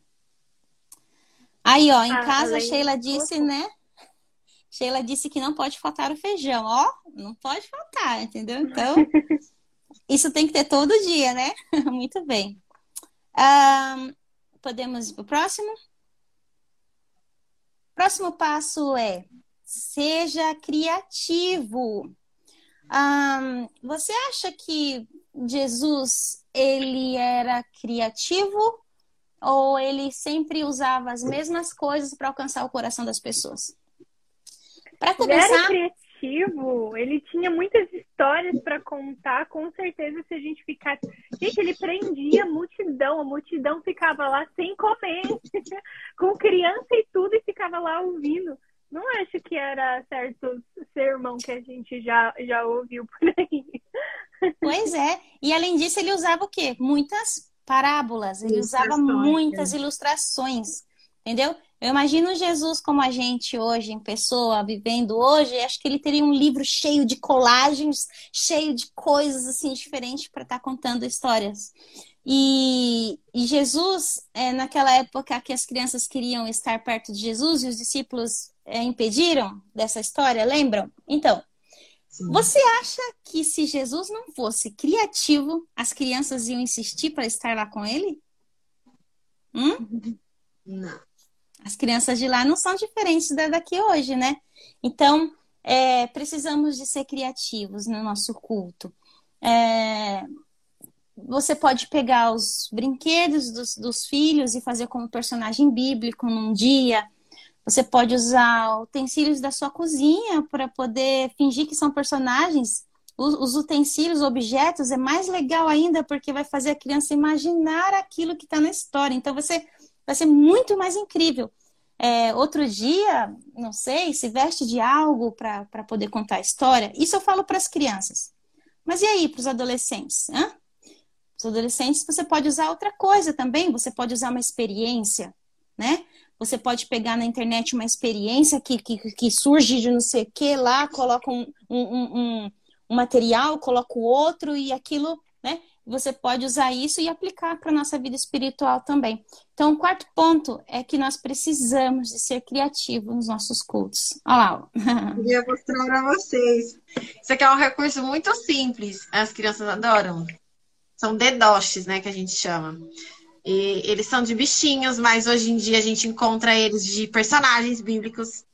Aí, ó, em ah, casa, a Sheila disse, né? Sheila disse que não pode faltar o feijão. Ó, não pode faltar, entendeu? Então, [LAUGHS] isso tem que ter todo dia, né? [LAUGHS] Muito bem. Um, podemos ir para o próximo? Próximo passo é seja criativo. Um, você acha que Jesus ele era criativo ou ele sempre usava as mesmas coisas para alcançar o coração das pessoas? Para começar, ele era criativo, ele tinha muitas histórias para contar, com certeza se a gente ficasse, gente, ele prendia a multidão, a multidão ficava lá sem comer, [LAUGHS] com criança e tudo e ficava lá ouvindo. Não acho que era certo sermão que a gente já, já ouviu por aí. Pois é. E além disso, ele usava o quê? Muitas parábolas. Ele usava muitas é. ilustrações. Entendeu? Eu imagino Jesus como a gente hoje, em pessoa, vivendo hoje. Acho que ele teria um livro cheio de colagens, cheio de coisas assim diferentes para estar tá contando histórias. E, e Jesus, é, naquela época que as crianças queriam estar perto de Jesus e os discípulos é, impediram dessa história, lembram? Então, Sim. você acha que se Jesus não fosse criativo, as crianças iam insistir para estar lá com ele? Hum? Não. As crianças de lá não são diferentes da daqui hoje, né? Então, é, precisamos de ser criativos no nosso culto. É, você pode pegar os brinquedos dos, dos filhos e fazer como personagem bíblico num dia. Você pode usar utensílios da sua cozinha para poder fingir que são personagens. Os, os utensílios, objetos, é mais legal ainda porque vai fazer a criança imaginar aquilo que está na história. Então você vai ser muito mais incrível. É, outro dia, não sei, se veste de algo para poder contar a história. Isso eu falo para as crianças. Mas e aí, para os adolescentes? Hã? Os adolescentes, você pode usar outra coisa também, você pode usar uma experiência, né? Você pode pegar na internet uma experiência que, que, que surge de não sei o que lá, coloca um, um, um, um material, coloca o outro e aquilo, né? Você pode usar isso e aplicar para a nossa vida espiritual também. Então, o quarto ponto é que nós precisamos de ser criativos nos nossos cultos. Olha lá. Queria [LAUGHS] mostrar para vocês. Isso aqui é um recurso muito simples. As crianças adoram são dedoches, né, que a gente chama. E eles são de bichinhos, mas hoje em dia a gente encontra eles de personagens bíblicos.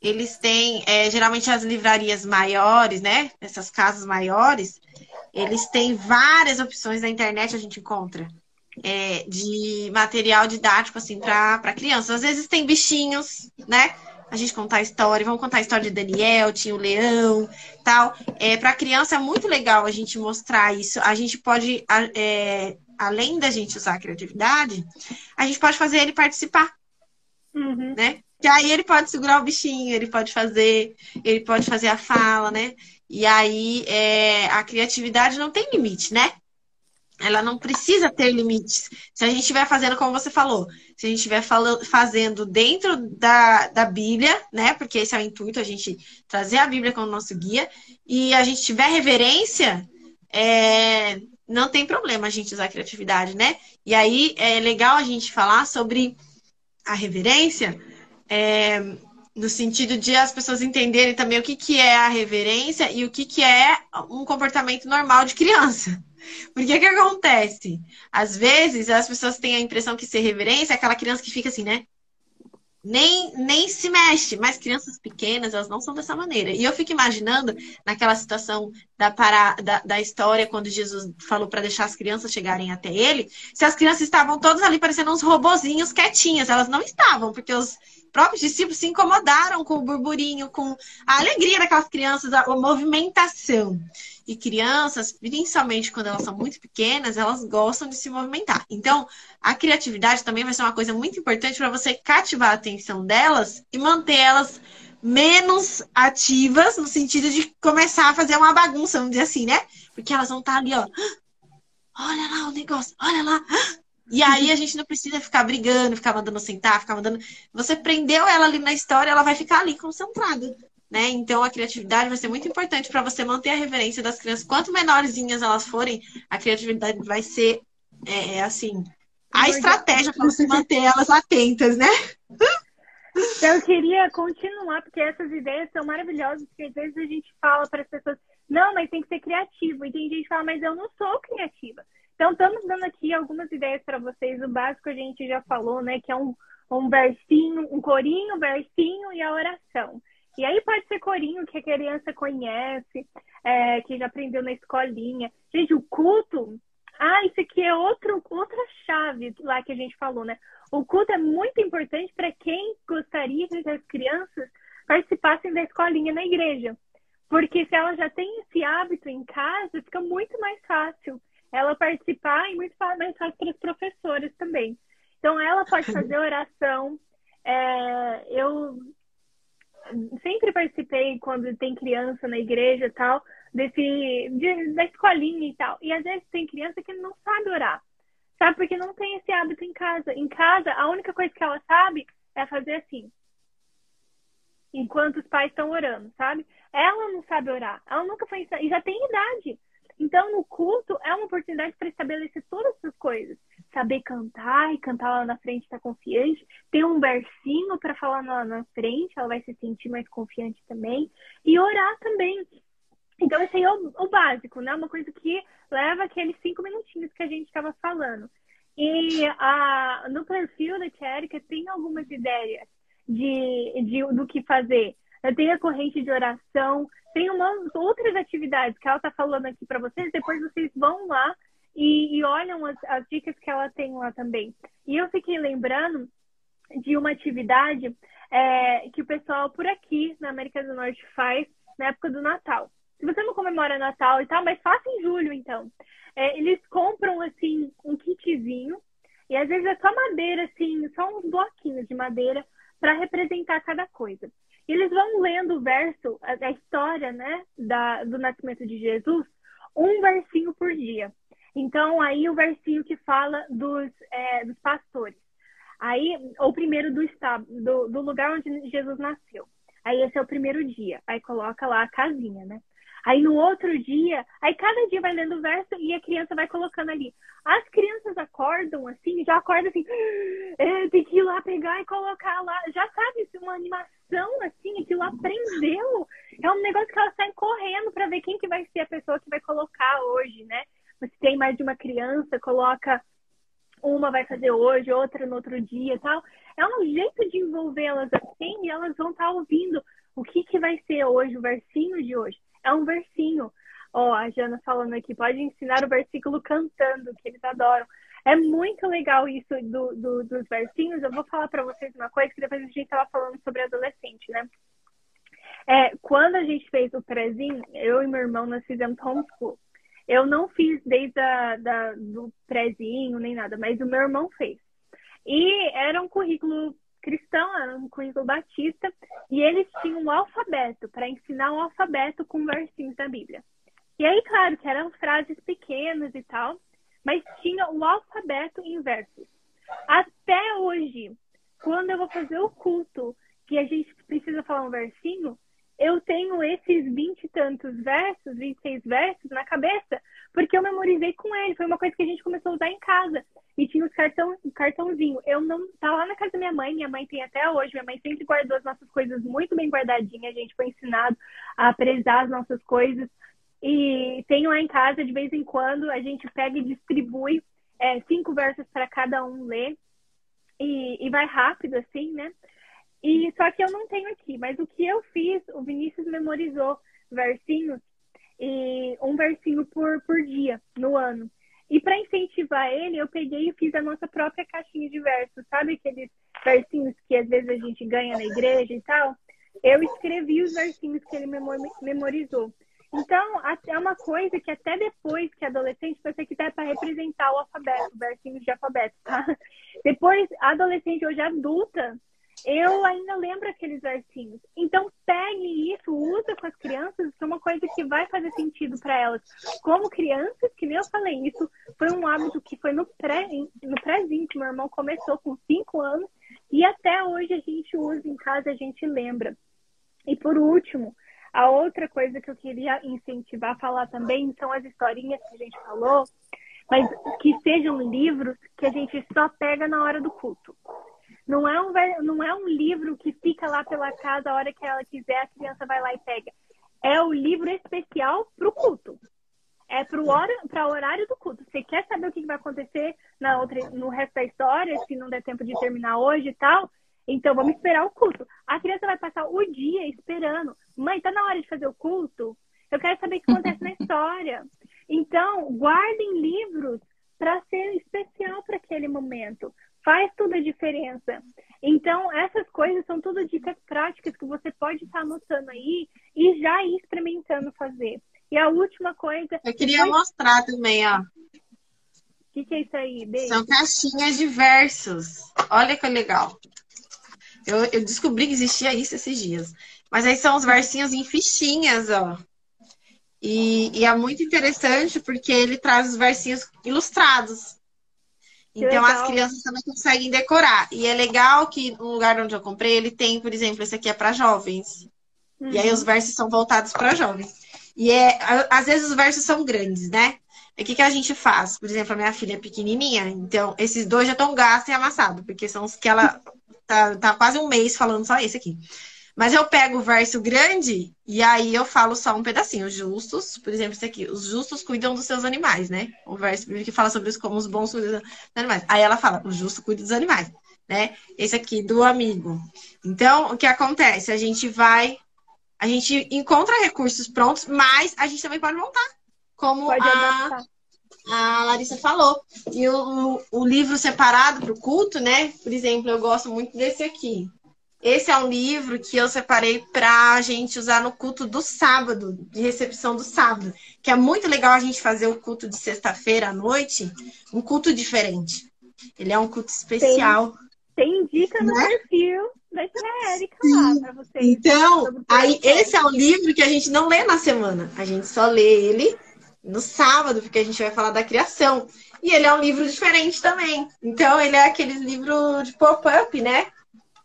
Eles têm, é, geralmente, as livrarias maiores, né? Essas casas maiores, eles têm várias opções na internet, a gente encontra. É, de material didático, assim, para crianças. Às vezes tem bichinhos, né? a gente contar a história, vamos contar a história de Daniel, tinha o leão, tal. É, para criança é muito legal a gente mostrar isso. A gente pode, é, além da gente usar a criatividade, a gente pode fazer ele participar, uhum. né? Que aí ele pode segurar o bichinho, ele pode fazer, ele pode fazer a fala, né? E aí é, a criatividade não tem limite, né? ela não precisa ter limites. Se a gente estiver fazendo como você falou, se a gente estiver fazendo dentro da, da Bíblia, né? Porque esse é o intuito, a gente trazer a Bíblia como nosso guia, e a gente tiver reverência, é, não tem problema a gente usar a criatividade, né? E aí é legal a gente falar sobre a reverência, é, no sentido de as pessoas entenderem também o que, que é a reverência e o que, que é um comportamento normal de criança. [LAUGHS] Porque que acontece? Às vezes as pessoas têm a impressão que ser reverência é aquela criança que fica assim, né? Nem, nem se mexe, mas crianças pequenas, elas não são dessa maneira. E eu fico imaginando naquela situação da, para, da, da história, quando Jesus falou para deixar as crianças chegarem até ele, se as crianças estavam todas ali parecendo uns robozinhos quietinhas. Elas não estavam, porque os próprios discípulos se incomodaram com o burburinho, com a alegria daquelas crianças, a movimentação. E crianças, principalmente quando elas são muito pequenas, elas gostam de se movimentar. Então, a criatividade também vai ser uma coisa muito importante para você cativar a atenção delas e manter elas menos ativas, no sentido de começar a fazer uma bagunça, vamos dizer assim, né? Porque elas vão estar ali, ó. Olha lá o negócio, olha lá. E aí a gente não precisa ficar brigando, ficar mandando sentar, ficar mandando. Você prendeu ela ali na história, ela vai ficar ali concentrada. Né? Então a criatividade vai ser muito importante para você manter a reverência das crianças. Quanto menorzinhas elas forem, a criatividade vai ser é, é assim a estratégia para você manter elas atentas, né? Eu queria continuar, porque essas ideias são maravilhosas, porque às vezes a gente fala para as pessoas, não, mas tem que ser criativo. E tem gente que fala, mas eu não sou criativa. Então, estamos dando aqui algumas ideias para vocês. O básico a gente já falou, né? Que é um, um versinho, um corinho, versinho e a oração. E aí pode ser corinho que a criança conhece, é, que já aprendeu na escolinha. Gente, o culto. Ah, isso aqui é outro, outra chave lá que a gente falou, né? O culto é muito importante para quem gostaria que as crianças participassem da escolinha na igreja. Porque se ela já tem esse hábito em casa, fica muito mais fácil ela participar e muito mais fácil para os professores também. Então, ela pode fazer [LAUGHS] oração. É, eu sempre participei quando tem criança na igreja e tal, desse, de, da escolinha e tal. E às vezes tem criança que não sabe orar. Sabe? Porque não tem esse hábito em casa. Em casa, a única coisa que ela sabe é fazer assim. Enquanto os pais estão orando, sabe? Ela não sabe orar. Ela nunca foi. E já tem idade. Então, no culto, é uma oportunidade para estabelecer todas essas coisas. Saber cantar e cantar lá na frente está confiante. Ter um versinho para falar lá na frente, ela vai se sentir mais confiante também. E orar também. Então, esse aí é o, o básico, né? Uma coisa que leva aqueles cinco minutinhos que a gente estava falando. E a, no perfil da Tia tem algumas ideias de, de, do que fazer. Tem a corrente de oração, tem umas outras atividades que ela está falando aqui para vocês, depois vocês vão lá e, e olham as, as, dicas que ela tem lá também. E eu fiquei lembrando de uma atividade é, que o pessoal por aqui na América do Norte faz na época do Natal. Se você não comemora Natal e tal, mas faça em julho, então. É, eles compram, assim, um kitzinho, e às vezes é só madeira, assim, só uns bloquinhos de madeira para representar cada coisa. E eles vão lendo o verso, a, história, né, da, do nascimento de Jesus, um versinho por dia. Então, aí o versinho que fala dos, é, dos pastores. Aí, o primeiro do, do, do lugar onde Jesus nasceu. Aí esse é o primeiro dia. Aí coloca lá a casinha, né? Aí no outro dia, aí cada dia vai lendo o verso e a criança vai colocando ali. As crianças acordam assim, já acordam assim, é, tem que ir lá pegar e colocar lá. Já sabe, uma animação assim, aquilo aprendeu. É um negócio que elas saem correndo para ver quem que vai ser a pessoa que vai colocar hoje, né? Se tem mais de uma criança, coloca uma vai fazer hoje, outra no outro dia e tal. É um jeito de envolvê-las assim e elas vão estar tá ouvindo o que, que vai ser hoje, o versinho de hoje é um versinho. Ó, oh, a Jana falando aqui, pode ensinar o versículo cantando, que eles adoram. É muito legal isso do, do dos versinhos. Eu vou falar para vocês uma coisa que depois a gente estava falando sobre adolescente, né? É, quando a gente fez o prezinho, eu e meu irmão, nós fizemos homeschool. Eu não fiz desde a, da, do prezinho nem nada, mas o meu irmão fez. E era um currículo cristão, era um currículo batista, e eles tinham um alfabeto, para ensinar um alfabeto com versinhos da Bíblia. E aí, claro, que eram frases pequenas e tal, mas tinha o alfabeto em versos. Até hoje, quando eu vou fazer o culto, que a gente precisa falar um versinho, eu tenho esses vinte e tantos versos, 26 versos na cabeça, porque eu memorizei com ele. Foi uma coisa que a gente começou a usar em casa. E tinha os cartão, cartãozinho. Eu não. Tá lá na casa da minha mãe, minha mãe tem até hoje. Minha mãe sempre guardou as nossas coisas muito bem guardadinhas. A gente foi ensinado a prezar as nossas coisas. E tenho lá em casa, de vez em quando, a gente pega e distribui é, cinco versos para cada um ler. E, e vai rápido, assim, né? E só que eu não tenho aqui, mas o que eu fiz, o Vinícius memorizou versinhos e um versinho por, por dia no ano. E para incentivar ele, eu peguei e fiz a nossa própria caixinha de versos, sabe? Aqueles versinhos que às vezes a gente ganha na igreja e tal, eu escrevi os versinhos que ele memorizou. Então, é uma coisa que até depois que adolescente, você quiser para representar o alfabeto, versinhos de alfabeto, tá? [LAUGHS] Depois, adolescente, hoje adulta, eu ainda lembro aqueles versinhos. Então, pegue isso, usa com as crianças, que é uma coisa que vai fazer sentido para elas. Como crianças, que nem eu falei, isso foi um hábito que foi no pré, no prézinho que meu irmão começou com cinco anos e até hoje a gente usa em casa, a gente lembra. E por último, a outra coisa que eu queria incentivar a falar também são as historinhas que a gente falou, mas que sejam livros que a gente só pega na hora do culto. Não é um, não é um livro que fica lá pela casa a hora que ela quiser, a criança vai lá e pega. É o livro especial para o culto. É para o horário do culto. Você quer saber o que vai acontecer na outra, no resto da história, se não der tempo de terminar hoje e tal? Então vamos esperar o culto. A criança vai passar o dia esperando. Mãe, tá na hora de fazer o culto? Eu quero saber o que acontece na história. Então, guardem livros para ser especial para aquele momento faz toda a diferença. Então, essas coisas são tudo dicas práticas que você pode estar anotando aí e já ir experimentando fazer. E a última coisa. Eu queria mostrar também, ó. O que, que, é isso aí? Beijo. São caixinhas de versos. Olha que legal. Eu, eu descobri que existia isso esses dias. Mas aí são os versinhos em fichinhas, ó. E, e é muito interessante porque ele traz os versinhos ilustrados. Então as crianças também conseguem decorar. E é legal que no lugar onde eu comprei, ele tem, por exemplo, esse aqui é para jovens. Uhum. E aí os uhum. versos são voltados para jovens. E é, às vezes os versos são grandes, né? E o que, que a gente faz? Por exemplo, a minha filha é pequenininha, então esses dois já estão gastos e amassados, porque são os que ela tá, tá quase um mês falando só esse aqui. Mas eu pego o verso grande e aí eu falo só um pedacinho. Os justos, por exemplo, esse aqui. Os justos cuidam dos seus animais, né? O verso que fala sobre isso como os bons cuidam dos animais. Aí ela fala, o justo cuida dos animais, né? Esse aqui, do amigo. Então, o que acontece? A gente vai... A gente encontra recursos prontos, mas a gente também pode montar. Como pode a, a Larissa falou. E o, o livro separado para o culto, né? Por exemplo, eu gosto muito desse aqui. Esse é um livro que eu separei para a gente usar no culto do sábado, de recepção do sábado, que é muito legal a gente fazer o culto de sexta-feira à noite, um culto diferente. Ele é um culto especial. Tem, tem dica no né? perfil da Érica lá para vocês. Então, aí esse é um livro que a gente não lê na semana, a gente só lê ele no sábado, porque a gente vai falar da criação. E ele é um livro diferente também. Então, ele é aquele livro de pop-up, né?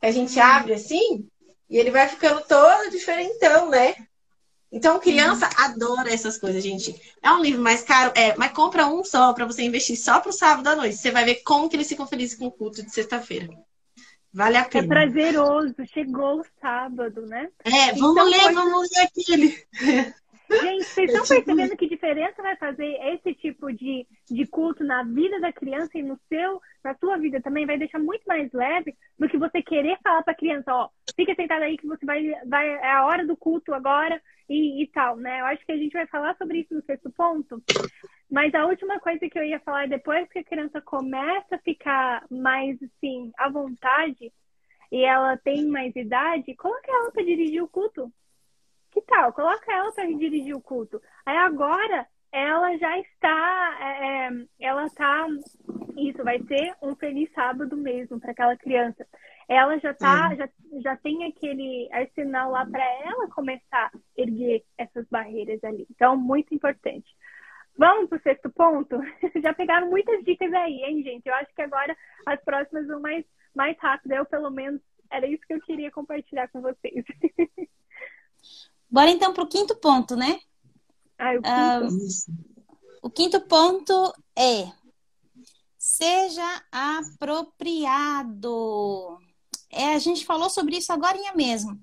A gente abre assim e ele vai ficando todo diferentão, né? Então, criança adora essas coisas, gente. É um livro mais caro, é, mas compra um só para você investir só pro sábado à noite. Você vai ver como que eles ficam felizes com o culto de sexta-feira. Vale a é pena. É prazeroso, chegou o sábado, né? É, vamos então, ler, vamos ler aquele. [LAUGHS] Gente, vocês estão percebendo que diferença vai fazer esse tipo de, de culto na vida da criança e no seu, na sua vida também? Vai deixar muito mais leve do que você querer falar para a criança, ó, fica sentada aí que você vai, vai, é a hora do culto agora e, e tal, né? Eu acho que a gente vai falar sobre isso no sexto ponto. Mas a última coisa que eu ia falar, depois que a criança começa a ficar mais, assim, à vontade e ela tem mais idade, coloque ela para dirigir o culto que tal? Coloca ela para dirigir o culto. Aí agora ela já está, é, é, ela está, isso vai ser um feliz sábado mesmo para aquela criança. Ela já tá, é. já, já tem aquele arsenal lá para ela começar a erguer essas barreiras ali. Então, muito importante. Vamos para o sexto ponto? [LAUGHS] já pegaram muitas dicas aí, hein, gente? Eu acho que agora as próximas vão mais, mais rápido. Eu, pelo menos, era isso que eu queria compartilhar com vocês. [LAUGHS] Bora então para o quinto ponto, né? Ah, o, quinto. Uh, o quinto ponto é seja apropriado. É, a gente falou sobre isso agora mesmo.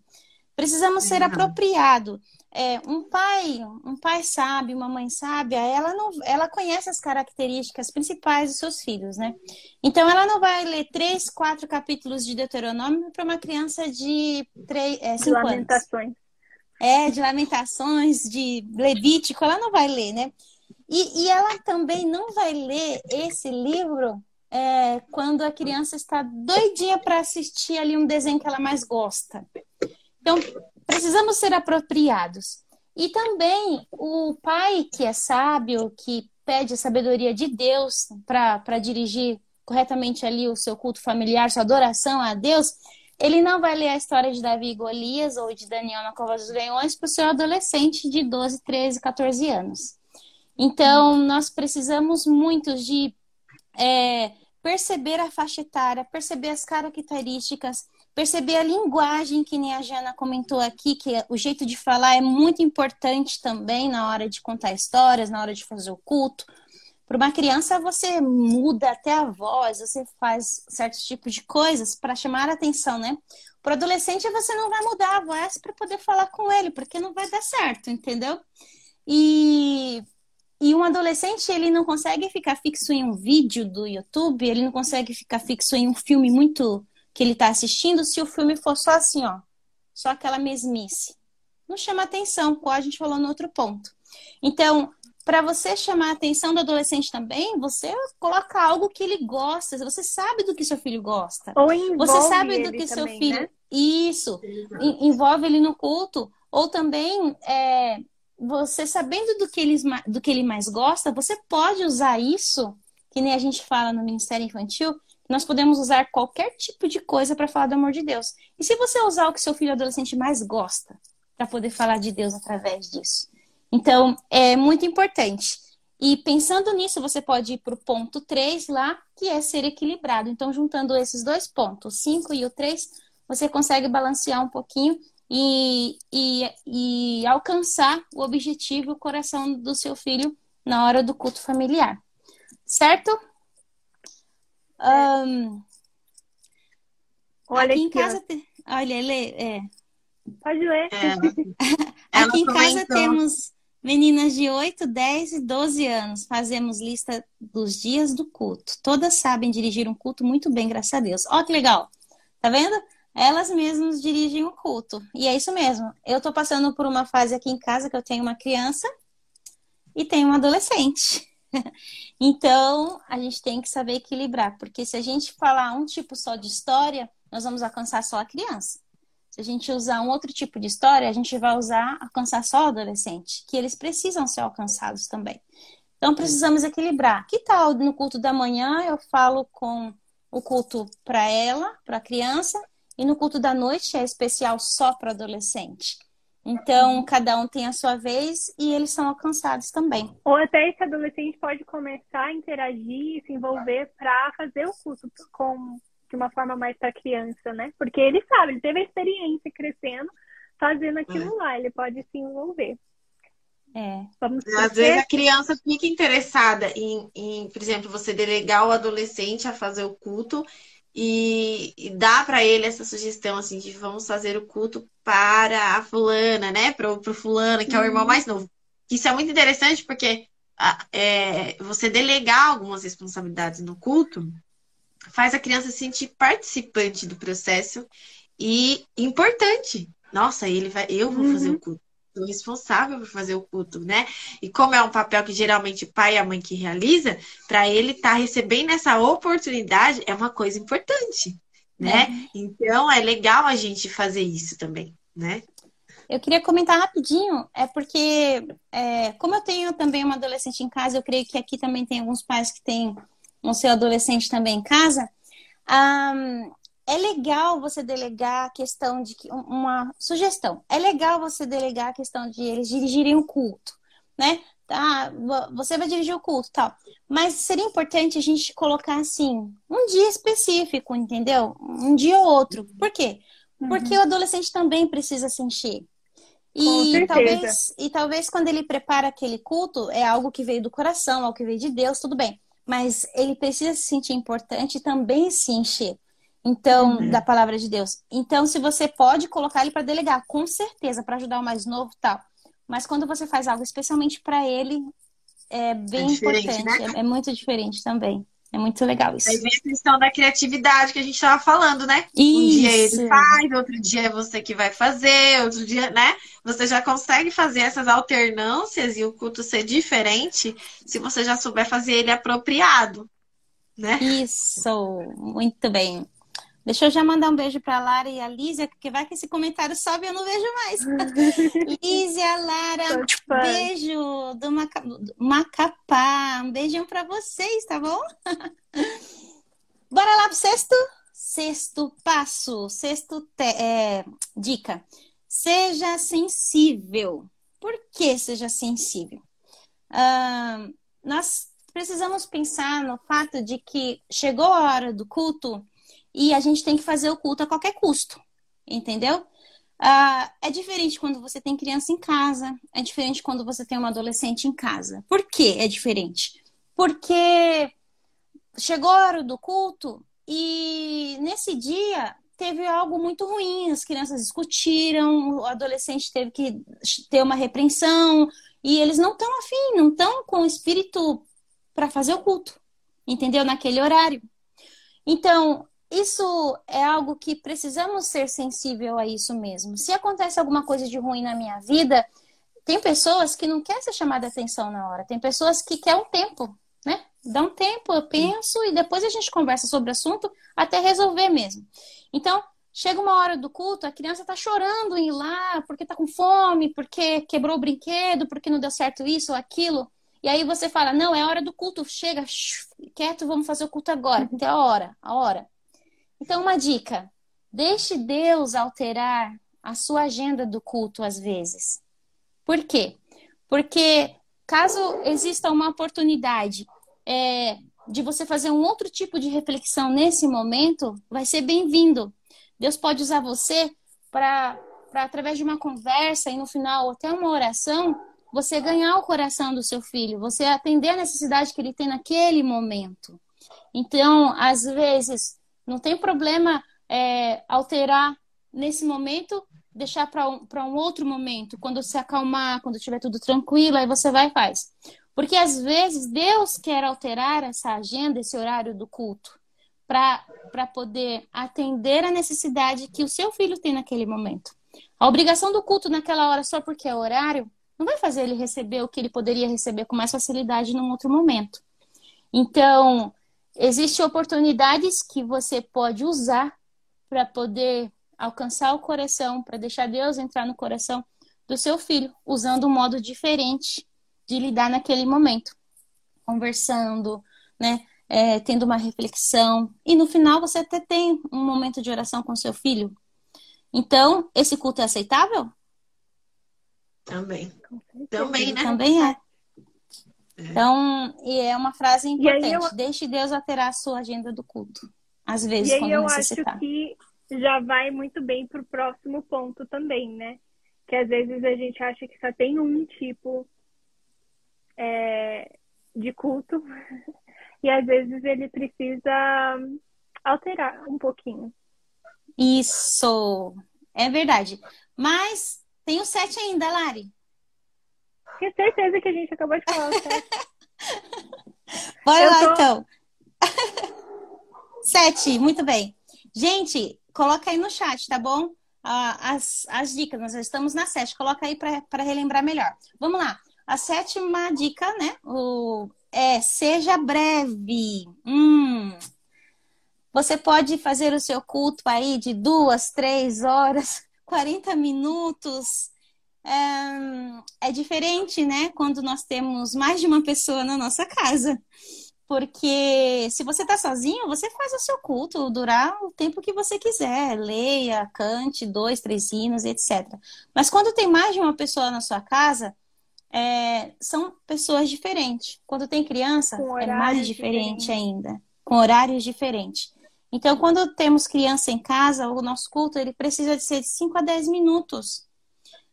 Precisamos ser apropriado. É, um pai, um pai sábio, uma mãe sábia, ela não, ela conhece as características principais dos seus filhos, né? Então ela não vai ler três, quatro capítulos de Deuteronômio para uma criança de três, é, cinco anos. É, de Lamentações, de Levítico, ela não vai ler, né? E, e ela também não vai ler esse livro é, quando a criança está doidinha para assistir ali um desenho que ela mais gosta. Então, precisamos ser apropriados. E também o pai que é sábio, que pede a sabedoria de Deus para dirigir corretamente ali o seu culto familiar, sua adoração a Deus, ele não vai ler a história de Davi e Golias ou de Daniel na Cova dos Leões para o seu adolescente de 12, 13, 14 anos. Então, nós precisamos muito de é, perceber a faixa etária, perceber as características, perceber a linguagem, que nem a Jana comentou aqui, que o jeito de falar é muito importante também na hora de contar histórias, na hora de fazer o culto. Para uma criança, você muda até a voz, você faz certos tipos de coisas para chamar a atenção, né? Para adolescente, você não vai mudar a voz para poder falar com ele, porque não vai dar certo, entendeu? E e um adolescente, ele não consegue ficar fixo em um vídeo do YouTube, ele não consegue ficar fixo em um filme muito que ele está assistindo se o filme for só assim, ó, só aquela mesmice. Não chama atenção, como a gente falou no outro ponto. Então, para você chamar a atenção do adolescente também, você coloca algo que ele gosta. Você sabe do que seu filho gosta. Ou envolve você sabe do que ele seu também, filho. né? Isso. En- Envolve ele no culto. Ou também, é, você sabendo do que, eles, ma- do que ele mais gosta, você pode usar isso, que nem a gente fala no Ministério Infantil, nós podemos usar qualquer tipo de coisa para falar do amor de Deus. E se você usar o que seu filho adolescente mais gosta, para poder falar de Deus através disso? Então, é muito importante. E pensando nisso, você pode ir para o ponto 3 lá, que é ser equilibrado. Então, juntando esses dois pontos, o 5 e o 3, você consegue balancear um pouquinho e, e, e alcançar o objetivo, o coração do seu filho na hora do culto familiar. Certo? Ahn, Olha aqui em casa. te- Olha, Lê, é, Pode ler. É, [LAUGHS] ela Aqui em casa comentou. temos meninas de 8, 10 e 12 anos. Fazemos lista dos dias do culto. Todas sabem dirigir um culto muito bem, graças a Deus. Ó, que legal. Tá vendo? Elas mesmas dirigem o culto. E é isso mesmo. Eu tô passando por uma fase aqui em casa que eu tenho uma criança e tenho um adolescente. [LAUGHS] Então, a gente tem que saber equilibrar, porque se a gente falar um tipo só de história, nós vamos alcançar só a criança. Se a gente usar um outro tipo de história, a gente vai usar alcançar só o adolescente, que eles precisam ser alcançados também. Então precisamos equilibrar. Que tal no culto da manhã eu falo com o culto para ela, para a criança, e no culto da noite é especial só para adolescente. Então cada um tem a sua vez e eles são alcançados também. Ou até esse adolescente pode começar a interagir se envolver para fazer o curso com, de uma forma mais para criança, né? Porque ele sabe, ele teve a experiência crescendo, fazendo aquilo lá, ele pode se envolver. É. Vamos Às vezes a criança fica interessada em, em, por exemplo, você delegar o adolescente a fazer o culto e, e dar para ele essa sugestão assim de vamos fazer o culto para a fulana, né? Para o fulano, que é o irmão mais novo. Isso é muito interessante porque a- é, você delegar algumas responsabilidades no culto faz a criança se sentir participante do processo e importante. Nossa, ele vai, eu vou fazer Uhum. o culto. Sou responsável por fazer o culto, né? E como é um papel que geralmente o pai e a mãe que realiza, para ele estar recebendo essa oportunidade é uma coisa importante, né? Então é legal a gente fazer isso também, né? Eu queria comentar rapidinho, é porque, é, como eu tenho também uma adolescente em casa, eu creio que aqui também tem alguns pais que têm um seu adolescente também em casa. Ahn, é legal você delegar a questão de que, uma sugestão. É legal você delegar a questão de eles dirigirem o culto, né? Tá, vo- você vai dirigir o culto, tal. Mas seria importante a gente colocar assim, um dia específico, entendeu? Um dia ou outro. Por quê? Porque o adolescente também precisa se encher. E talvez, e talvez quando ele prepara aquele culto, é algo que veio do coração, algo que veio de Deus, tudo bem. Mas ele precisa se sentir importante e também se encher. Então, Uhum. da palavra de Deus. Então, se você pode colocar ele para delegar, com certeza, para ajudar o mais novo, tal. Mas quando você faz algo especialmente para ele, é bem diferente, importante. né? É, é muito diferente também. É muito legal isso. Aí vem a questão da criatividade que a gente estava falando, né? Um dia Isso. ele faz, outro dia é você que vai fazer, outro dia, né? Você já consegue fazer essas alternâncias e o culto ser diferente se você já souber fazer ele apropriado, né? Isso, muito bem. Deixa eu já mandar um beijo para a Lara e a Lízia, porque vai que esse comentário sobe e eu não vejo mais. [LAUGHS] Lízia, Lara, beijo do, Maca... do Macapá. Um beijão para vocês, tá bom? [LAUGHS] Bora lá pro sexto? Sexto passo, sexto te... é... dica. Seja sensível. Por que seja sensível? Uh, nós precisamos pensar no fato de que chegou a hora do culto e a gente tem que fazer o culto a qualquer custo, entendeu? Uh, é diferente quando você tem criança em casa, é diferente quando você tem uma adolescente em casa. Por que é diferente? Porque chegou a hora do culto e nesse dia teve algo muito ruim, as crianças discutiram, o adolescente teve que ter uma repreensão e eles não estão afim, não estão com o espírito para fazer o culto, entendeu? Naquele horário. Então, isso é algo que precisamos ser sensível a isso mesmo. Se acontece alguma coisa de ruim na minha vida, tem pessoas que não querem ser chamada atenção na hora. Tem pessoas que querem um tempo, né? Dá um tempo, eu penso e depois a gente conversa sobre o assunto até resolver mesmo. Então, chega uma hora do culto, a criança tá chorando em ir lá porque tá com fome, porque quebrou o brinquedo, porque não deu certo isso ou aquilo. E aí você fala: "Não, é a hora do culto, chega, quieto, vamos fazer o culto agora". Tem a hora, a hora. Então, uma dica: deixe Deus alterar a sua agenda do culto às vezes. Por quê? Porque caso exista uma oportunidade é, de você fazer um outro tipo de reflexão nesse momento, vai ser bem-vindo. Deus pode usar você para, através de uma conversa e no final até uma oração, você ganhar o coração do seu filho, você atender a necessidade que ele tem naquele momento. Então, às vezes, não tem problema é, alterar nesse momento, deixar para um, um outro momento, quando se acalmar, quando estiver tudo tranquilo, aí você vai e faz. Porque às vezes Deus quer alterar essa agenda, esse horário do culto, para poder atender a necessidade que o seu filho tem naquele momento. A obrigação do culto naquela hora só porque é horário não vai fazer ele receber o que ele poderia receber com mais facilidade num outro momento. Então, Existem oportunidades que você pode usar para poder alcançar o coração, para deixar Deus entrar no coração do seu filho, usando um modo diferente de lidar naquele momento, conversando, né? É, tendo uma reflexão e no final você até tem um momento de oração com seu filho. Então, esse culto é aceitável? Também. Também, né? Também é. Então, e é uma frase importante. Eu... Deixe Deus alterar a sua agenda do culto. Às vezes, e quando eu necessitar. acho que já vai muito bem para o próximo ponto também, né? Que às vezes a gente acha que só tem um tipo é, de culto [LAUGHS] e às vezes ele precisa alterar um pouquinho. Isso, é verdade. Mas tem o sete ainda, Lari. Tenho certeza que a gente acabou de falar? Bora [LAUGHS] lá, tô... então. [LAUGHS] Sete, muito bem. Gente, coloca aí no chat, tá bom? as, as dicas, nós estamos na sete. Coloca aí para relembrar melhor. Vamos lá. A sétima dica, né? O, é seja breve. Hum. Você pode fazer o seu culto aí de duas, três horas, [LAUGHS] 40 minutos é, é diferente, né? Quando nós temos mais de uma pessoa na nossa casa. Porque se você está sozinho, você faz o seu culto durar o tempo que você quiser. Leia, cante dois, três hinos, etc. Mas quando tem mais de uma pessoa na sua casa, é, são pessoas diferentes. Quando tem criança, é mais diferente, diferente ainda. Com horários diferentes. Então, quando temos criança em casa, o nosso culto ele precisa de ser de 5 a 10 minutos.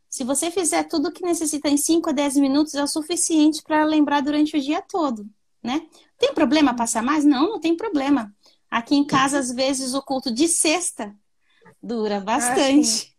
Se você fizer tudo o que necessita em 5 a 10 minutos, é o suficiente para lembrar durante o dia todo, né? Tem problema passar mais? Não, não tem problema. Aqui em casa, às vezes, o culto de sexta dura bastante. Ah,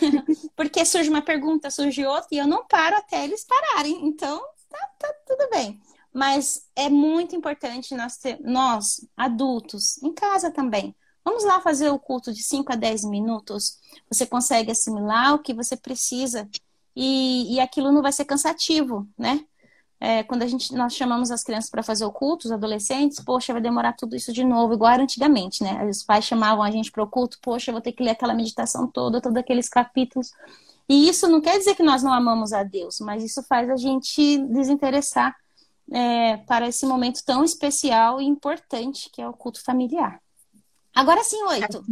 [LAUGHS] Porque surge uma pergunta, surge outra, e eu não paro até eles pararem. Então, tá, tá tudo bem. Mas é muito importante nós, ter, nós, adultos, em casa também, Vamos lá fazer o culto de 5 a 10 minutos. Você consegue assimilar o que você precisa e, e aquilo não vai ser cansativo, né? é, quando a gente, nós chamamos as crianças para fazer o culto, os adolescentes, poxa, vai demorar tudo isso de novo, igual era antigamente, né? Os pais chamavam a gente para o culto, poxa, eu vou ter que ler aquela meditação toda, todos aqueles capítulos. E isso não quer dizer que nós não amamos a Deus, mas isso faz a gente desinteressar é, para esse momento tão especial e importante que é o culto familiar. Agora sim, oito.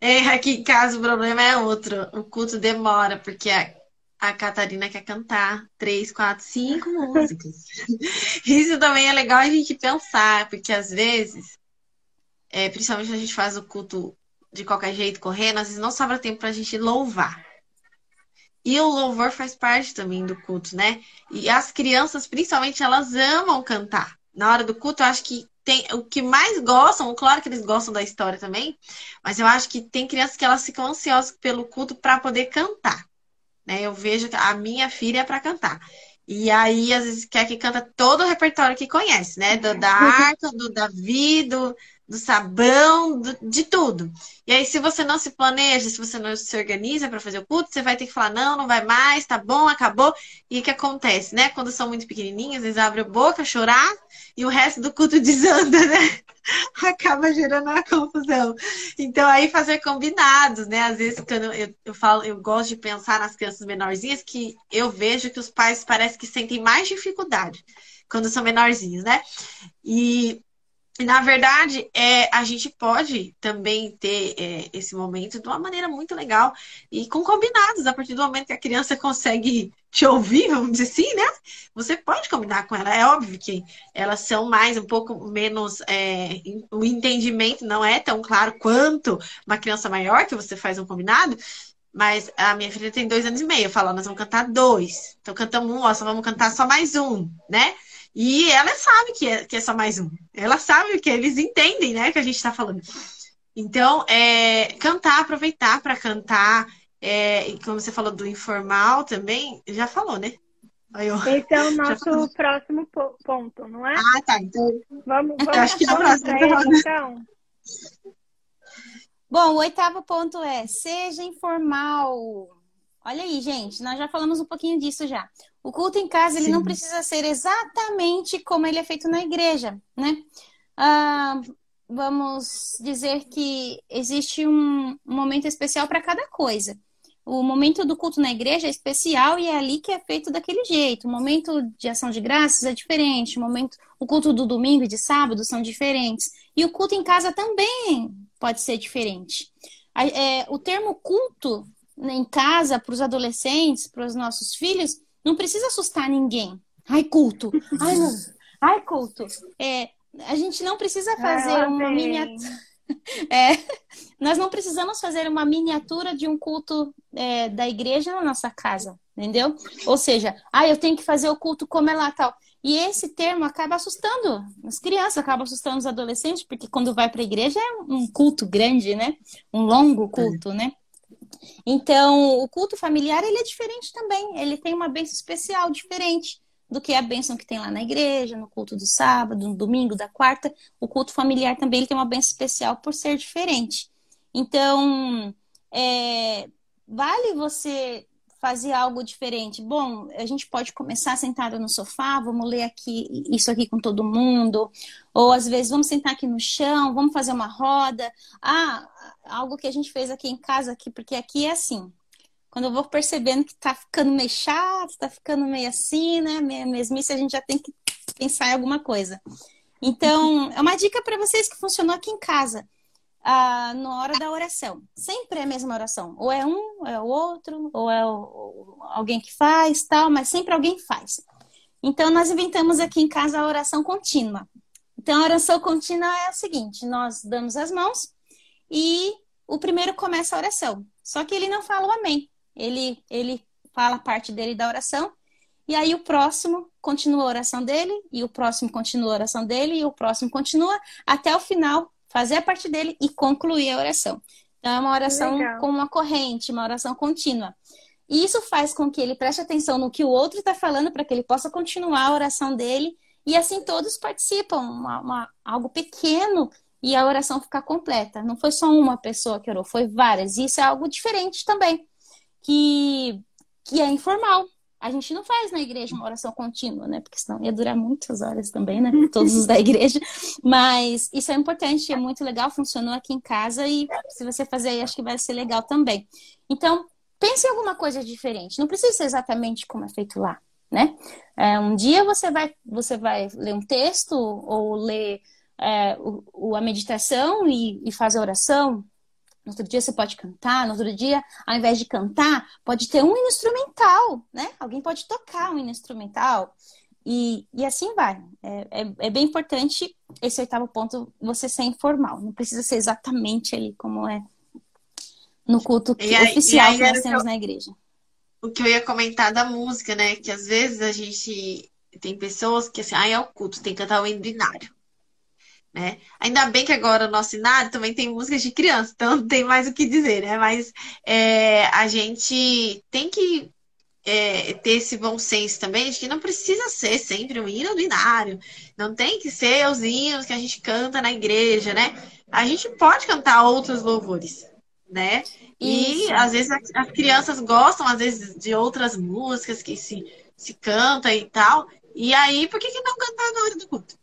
É, aqui em casa o problema é outro. O culto demora, porque a, a Catarina quer cantar três, quatro, cinco músicas. [LAUGHS] Isso também é legal a gente pensar, porque às vezes, é, principalmente quando a gente faz o culto de qualquer jeito, correndo, às vezes não sobra tempo para a gente louvar. E o louvor faz parte também do culto, né? E as crianças, principalmente, elas amam cantar. Na hora do culto, eu acho que tem o que mais gostam, claro que eles gostam da história também, mas eu acho que tem crianças que elas ficam ansiosas pelo culto para poder cantar. Né? Eu vejo que a minha filha é para cantar. E aí, às vezes, quer que canta todo o repertório que conhece, né? Do, da [LAUGHS] arca, do Davi, do, do sabão, do, de tudo. E aí, se você não se planeja, se você não se organiza para fazer o culto, você vai ter que falar: não, não vai mais, tá bom, acabou. E o que acontece, né? Quando são muito pequenininhos, eles abrem a boca, chorar, e o resto do culto [LAUGHS] desanda, né? [LAUGHS] Acaba gerando uma confusão. Então, aí fazer combinados, né? Às vezes, quando eu, eu falo, eu gosto de pensar nas crianças menorzinhas, que eu vejo que os pais parece que sentem mais dificuldade quando são menorzinhos, né? E, na verdade, é, a gente pode também ter é, esse momento de uma maneira muito legal e com combinados. A partir do momento que a criança consegue te ouvir, vamos dizer assim, né? Você pode combinar com ela. É óbvio que elas são mais, um pouco menos. É, o entendimento não é tão claro quanto uma criança maior que você faz um combinado. Mas a minha filha tem dois anos e meio. Eu falo, nós vamos cantar dois. Então cantamos um, ó, só vamos cantar só mais um, né? E ela sabe que é, que é só mais um. Ela sabe que eles entendem, né, que a gente está falando. Então, é, cantar, aproveitar para cantar. É, e como você falou do informal também, já falou, né? Eu, Esse é o [LAUGHS] nosso próximo ponto, não é? Ah, tá. Então, vamos, vamos, acho que é o próximo. Ele, então. Bom, o oitavo ponto é seja informal. Olha aí, gente, nós já falamos um pouquinho disso já. O culto em casa ele não precisa ser exatamente como ele é feito na igreja, né? Ah, vamos dizer que existe um, um momento especial para cada coisa. O momento do culto na igreja é especial e é ali que é feito daquele jeito. O momento de ação de graças é diferente. O momento, o culto do domingo e de sábado são diferentes. E o culto em casa também pode ser diferente. É, o termo culto em casa para os adolescentes, para os nossos filhos, não precisa assustar ninguém. Ai, culto. Ai, não. Ai culto. É, a gente não precisa fazer uma miniatura. [LAUGHS] É, nós não precisamos fazer uma miniatura de um culto é, da igreja na nossa casa, entendeu? Ou seja, ah, eu tenho que fazer o culto como é lá tal. E esse termo acaba assustando as crianças, acaba assustando os adolescentes, porque quando vai para a igreja é um culto grande, né? Um longo culto, né? Então, o culto familiar ele é diferente também. Ele tem uma bênção especial diferente do que a bênção que tem lá na igreja, no culto do sábado, no domingo, da quarta. O culto familiar também ele tem uma bênção especial por ser diferente. Então, é, vale você fazer algo diferente. Bom, a gente pode começar sentado no sofá, vamos ler aqui isso aqui com todo mundo, ou às vezes vamos sentar aqui no chão, vamos fazer uma roda. Ah, algo que a gente fez aqui em casa aqui, porque aqui é assim. Quando eu vou percebendo que tá ficando meio chato, tá ficando meio assim, né, meio mesmice, a gente já tem que pensar em alguma coisa. Então, é uma dica para vocês que funcionou aqui em casa ah, na hora da oração. Sempre é a mesma oração. Ou é um, ou é o outro, ou é o, alguém que faz, tal, mas sempre alguém faz. Então, nós inventamos aqui em casa a oração contínua. Então, a oração contínua é o seguinte: nós damos as mãos e o primeiro começa a oração. Só que ele não fala o amém. Ele, ele fala a parte dele da oração. E aí o próximo continua a oração dele, e o próximo continua a oração dele, e o próximo continua, até o final fazer a parte dele e concluir a oração. Então, é uma oração Legal. com uma corrente, uma oração contínua. E isso faz com que ele preste atenção no que o outro está falando para que ele possa continuar a oração dele. E assim todos participam, uma, uma, algo pequeno e a oração ficar completa. Não foi só uma pessoa que orou, foi várias. E isso é algo diferente também, que, que é informal. A gente não faz na igreja uma oração contínua, né? Porque senão ia durar muitas horas também, né? [LAUGHS] Todos os da igreja. Mas isso é importante, é muito legal, funcionou aqui em casa e se você fazer aí, acho que vai ser legal também. Então, pense em alguma coisa diferente. Não precisa ser exatamente como é feito lá, né? É, um dia você vai, você vai ler um texto ou ler é, o, a meditação e, e fazer oração. No outro dia você pode cantar, no outro dia, ao invés de cantar, pode ter um instrumental, né? Alguém pode tocar um instrumental. E, e assim vai. É, é, é, bem importante esse oitavo ponto, você ser informal. Não precisa ser exatamente ali como é no culto que, aí, oficial que nós temos eu, na igreja. O que eu ia comentar da música, né? Que às vezes a gente tem pessoas que assim, ah, é o culto, tem que cantar o hino binário. Né? Ainda bem que agora o nosso cenário também tem músicas de criança, então [LAUGHS] não tem mais o que dizer, né? Mas é, a gente tem que é, ter esse bom senso também de que não precisa ser sempre um hino binário, não tem que ser os hinos que a gente canta na igreja, né? A gente pode cantar outros louvores, né? E Isso. às vezes as crianças gostam, às vezes, de outras músicas que se, se canta e tal. E aí, por que, que não cantar na hora do culto?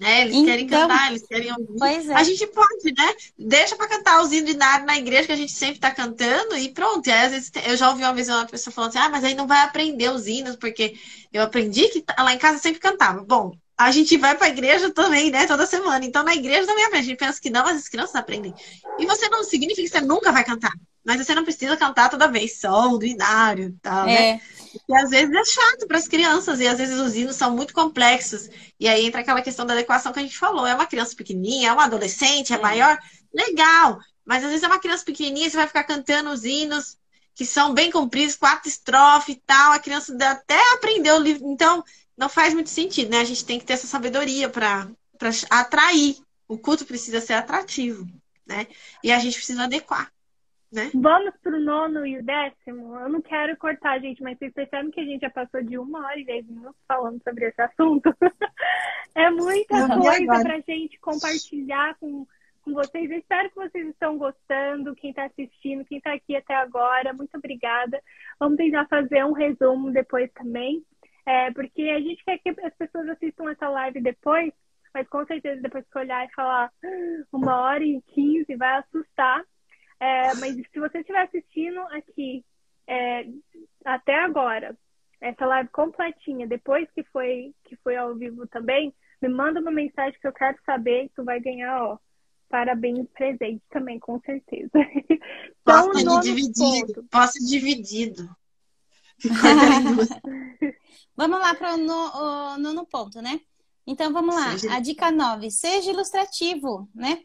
Né? Eles então, querem cantar, eles querem ouvir. É. A gente pode, né? Deixa para cantar os hinos na igreja que a gente sempre está cantando e pronto. E aí, às vezes, eu já ouvi uma vez uma pessoa falando assim: ah, mas aí não vai aprender os hinos, porque eu aprendi que lá em casa sempre cantava. Bom, a gente vai para a igreja também, né? Toda semana. Então, na igreja também aprende. A gente pensa que não, mas as crianças aprendem. E você não significa que você nunca vai cantar. Mas você não precisa cantar toda vez, som, do inário e tal, né? é. né? E às vezes é chato para as crianças, e às vezes os hinos são muito complexos. E aí entra aquela questão da adequação que a gente falou. É uma criança pequenininha, é uma adolescente, é, é. maior, legal. Mas às vezes é uma criança pequenininha, você vai ficar cantando os hinos que são bem compridos, quatro estrofes e tal. A criança até aprendeu o livro. Então, não faz muito sentido, né? A gente tem que ter essa sabedoria para atrair. O culto precisa ser atrativo, né? E a gente precisa adequar. Né? Vamos pro nono e o décimo. Eu não quero cortar, gente, mas vocês percebem que a gente já passou de uma hora e dez minutos falando sobre esse assunto. [LAUGHS] é muita não, coisa para gente compartilhar com, com vocês. Eu espero que vocês estão gostando, quem está assistindo, quem está aqui até agora. Muito obrigada. Vamos tentar fazer um resumo depois também. É, porque a gente quer que as pessoas assistam essa live depois, mas com certeza depois que olhar e falar ah, uma hora e quinze vai assustar é, mas se você estiver assistindo aqui é, até agora, essa live completinha, depois que foi, que foi ao vivo também, me manda uma mensagem que eu quero saber e tu vai ganhar, ó, parabéns presente também, com certeza. [LAUGHS] então, Posso dividido. Ponto. Posso dividido. [LAUGHS] vamos lá para o no, nono ponto, né? Então vamos lá. Seja... A dica 9, seja ilustrativo, né?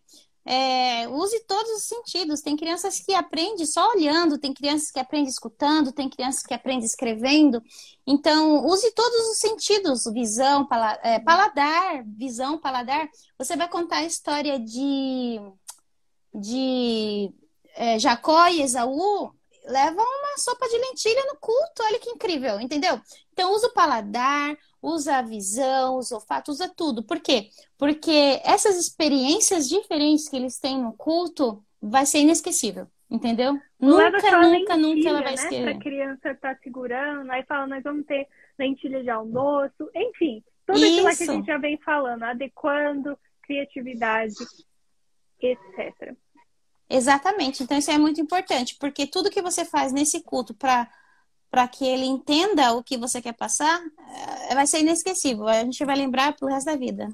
É, use todos os sentidos. Tem crianças que aprendem só olhando, tem crianças que aprendem escutando, tem crianças que aprendem escrevendo. Então, use todos os sentidos: visão, é, paladar, visão, paladar. Você vai contar a história de, de é, Jacó e Esaú. Leva uma sopa de lentilha no culto, olha que incrível, entendeu? Então, usa o paladar, usa a visão, usa o olfato, usa tudo. Por quê? Porque essas experiências diferentes que eles têm no culto vai ser inesquecível, entendeu? Nunca, nunca, lentilha, nunca ela vai né? esquecer. Pra criança tá segurando, aí fala, nós vamos ter lentilha de almoço, enfim, tudo isso. aquilo que a gente já vem falando, adequando, criatividade, etc. Exatamente. Então isso é muito importante, porque tudo que você faz nesse culto para para que ele entenda o que você quer passar, eh, vai ser inesquecível. A gente vai lembrar pro resto da vida.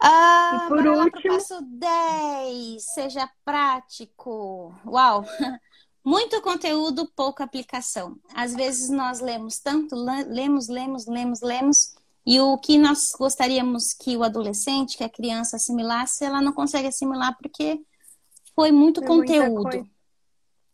Ah, e por último... passo 10. Seja prático. Uau! [LAUGHS] Muito conteúdo, pouca aplicação. Às vezes nós lemos tanto, lemos, lemos, lemos, lemos, e o que nós gostaríamos que o adolescente, que a criança assimilasse, ela não consegue assimilar porque foi muito é conteúdo.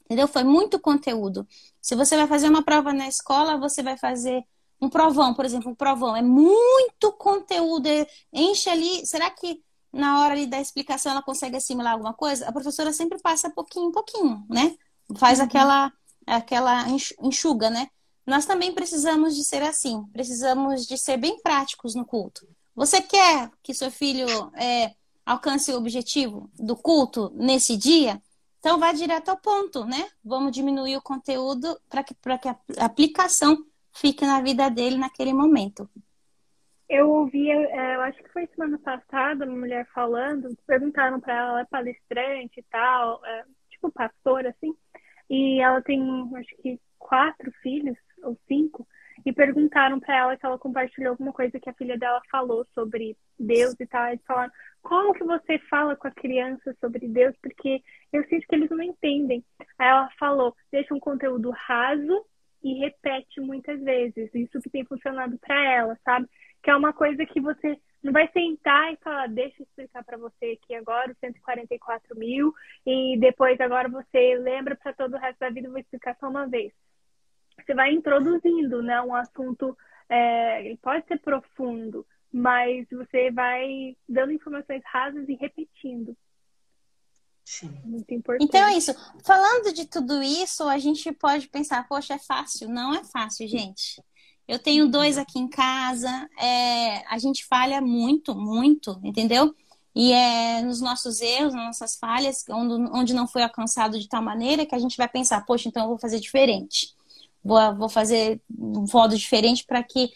Entendeu? Foi muito conteúdo. Se você vai fazer uma prova na escola, você vai fazer um provão, por exemplo, um provão. É muito conteúdo, é, enche ali. Será que na hora ali da explicação ela consegue assimilar alguma coisa? A professora sempre passa pouquinho, pouquinho, né? Faz uhum. aquela, aquela enxuga, né? Nós também precisamos de ser assim. Precisamos de ser bem práticos no culto. Você quer que seu filho é, alcance o objetivo do culto nesse dia? Então, vai direto ao ponto, né? Vamos diminuir o conteúdo para que, que a aplicação fique na vida dele naquele momento. Eu ouvi, é, eu acho que foi semana passada, uma mulher falando, perguntaram para ela, ela é palestrante e tal, é, tipo pastora, assim, e ela tem, acho que, quatro filhos, ou cinco, e perguntaram para ela se ela compartilhou alguma coisa que a filha dela falou sobre Deus e tal. Eles falaram, como que você fala com a criança sobre Deus? Porque eu sinto que eles não entendem. Aí ela falou, deixa um conteúdo raso e repete muitas vezes. Isso que tem funcionado para ela, sabe? Que é uma coisa que você não vai sentar e falar, deixa eu explicar para você aqui agora os 144 mil e depois agora você lembra para todo o resto da vida, eu vou explicar só uma vez você vai introduzindo, né? Um assunto, é, ele pode ser profundo, mas você vai dando informações rasas e repetindo. Sim. Muito importante. Então é isso. Falando de tudo isso, a gente pode pensar, poxa, é fácil. Não é fácil, gente. Eu tenho dois aqui em casa, é, a gente falha muito, muito, entendeu? E é nos nossos erros, nas nossas falhas, onde, onde não foi alcançado de tal maneira que a gente vai pensar, poxa, então eu vou fazer diferente vou, vou fazer um modo diferente para que,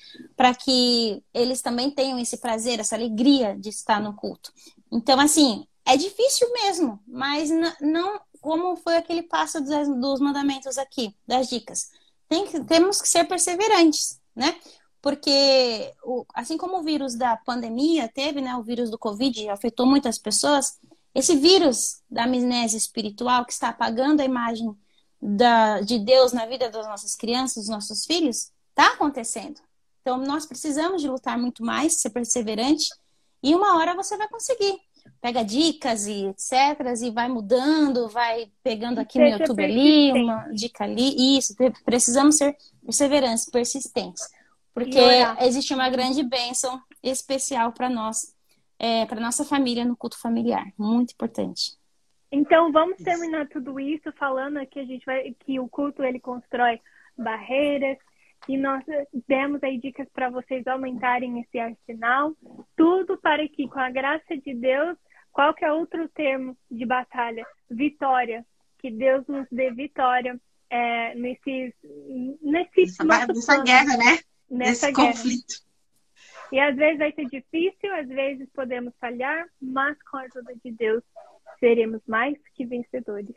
que eles também tenham esse prazer, essa alegria de estar no culto. Então, assim, é difícil mesmo, mas não como foi aquele passo dos, dos mandamentos aqui, das dicas. Tem que, temos que ser perseverantes, né? Porque o, assim como o vírus da pandemia teve, né, o vírus do Covid afetou muitas pessoas, esse vírus da amnésia espiritual que está apagando a imagem da, de Deus na vida das nossas crianças, dos nossos filhos, está acontecendo. Então, nós precisamos de lutar muito mais, ser perseverante, e uma hora você vai conseguir. Pega dicas e etc. e vai mudando, vai pegando aqui Seja no YouTube ali, uma dica ali. Isso, precisamos ser perseverantes, persistentes. Porque existe uma grande bênção especial para nós, é, para nossa família no culto familiar. Muito importante. Então vamos terminar tudo isso falando que a gente vai que o culto ele constrói barreiras e nós demos aí dicas para vocês aumentarem esse arsenal, tudo para que com a graça de Deus, qual que é outro termo de batalha? Vitória, que Deus nos dê vitória é, nesses nesse nessa, nessa guerra, né? Nessa Nesse guerra. conflito. E às vezes vai ser difícil, às vezes podemos falhar, mas com a ajuda de Deus seremos mais que vencedores.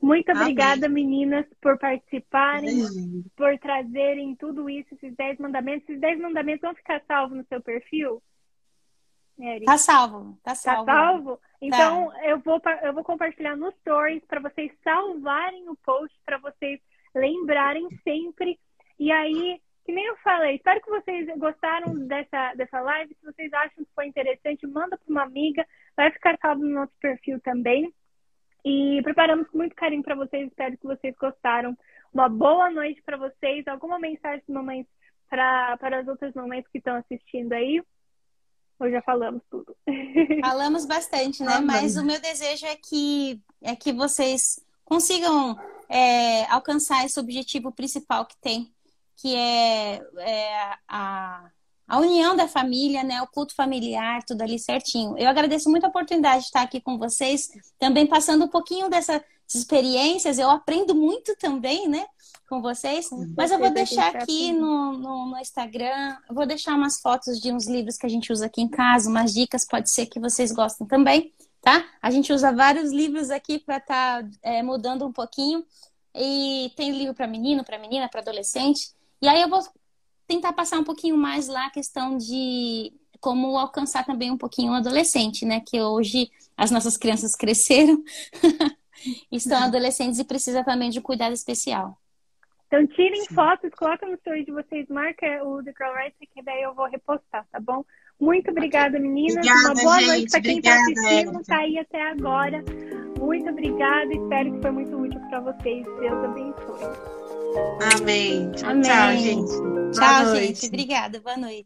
Muito obrigada, Amém. meninas, por participarem, Amém. por trazerem tudo isso, esses 10 mandamentos. Esses 10 mandamentos vão ficar salvos no seu perfil? Eric? Tá salvo, tá, tá salvo. Tá salvo? Então, tá. Eu, vou, eu vou compartilhar nos stories para vocês salvarem o post, para vocês lembrarem sempre. E aí, que nem eu falei, espero que vocês gostaram dessa, dessa live. Se vocês acham que foi interessante, manda para uma amiga. Vai ficar salvo no nosso perfil também. E preparamos com muito carinho para vocês. Espero que vocês gostaram. Uma boa noite para vocês. Alguma mensagem de mamães para, para as outras mamães que estão assistindo aí? Ou já falamos tudo? [LAUGHS] Falamos bastante, né? Mas o meu desejo é que, é que vocês consigam é, alcançar esse objetivo principal que tem que é, é a, a união da família, né? O culto familiar, tudo ali certinho. Eu agradeço muito a oportunidade de estar aqui com vocês, também passando um pouquinho dessas experiências. Eu aprendo muito também, né? Com vocês. Mas eu vou deixar aqui no, no, no, Instagram, eu vou deixar umas fotos de uns livros que a gente usa aqui em casa, umas dicas, pode ser que vocês gostem também, tá? A gente usa vários livros aqui para estar tá, é, mudando um pouquinho. E tem livro para menino, para menina, para adolescente. E aí eu vou tentar passar um pouquinho mais lá a questão de como alcançar também um pouquinho o adolescente, né? Que hoje as nossas crianças cresceram, [LAUGHS] estão adolescentes e precisa também de um cuidado especial. Então tirem Sim. fotos, coloquem no story de vocês, marca o The Girl Rights, que daí eu vou repostar, tá bom? Muito obrigada, meninas. Obrigada, Uma boa gente. noite para quem está assistindo, está aí até agora. Muito obrigada, espero que foi muito útil para vocês. Deus abençoe. Amém. Amém. Tchau, gente. Tchau, gente. Obrigada. Boa noite.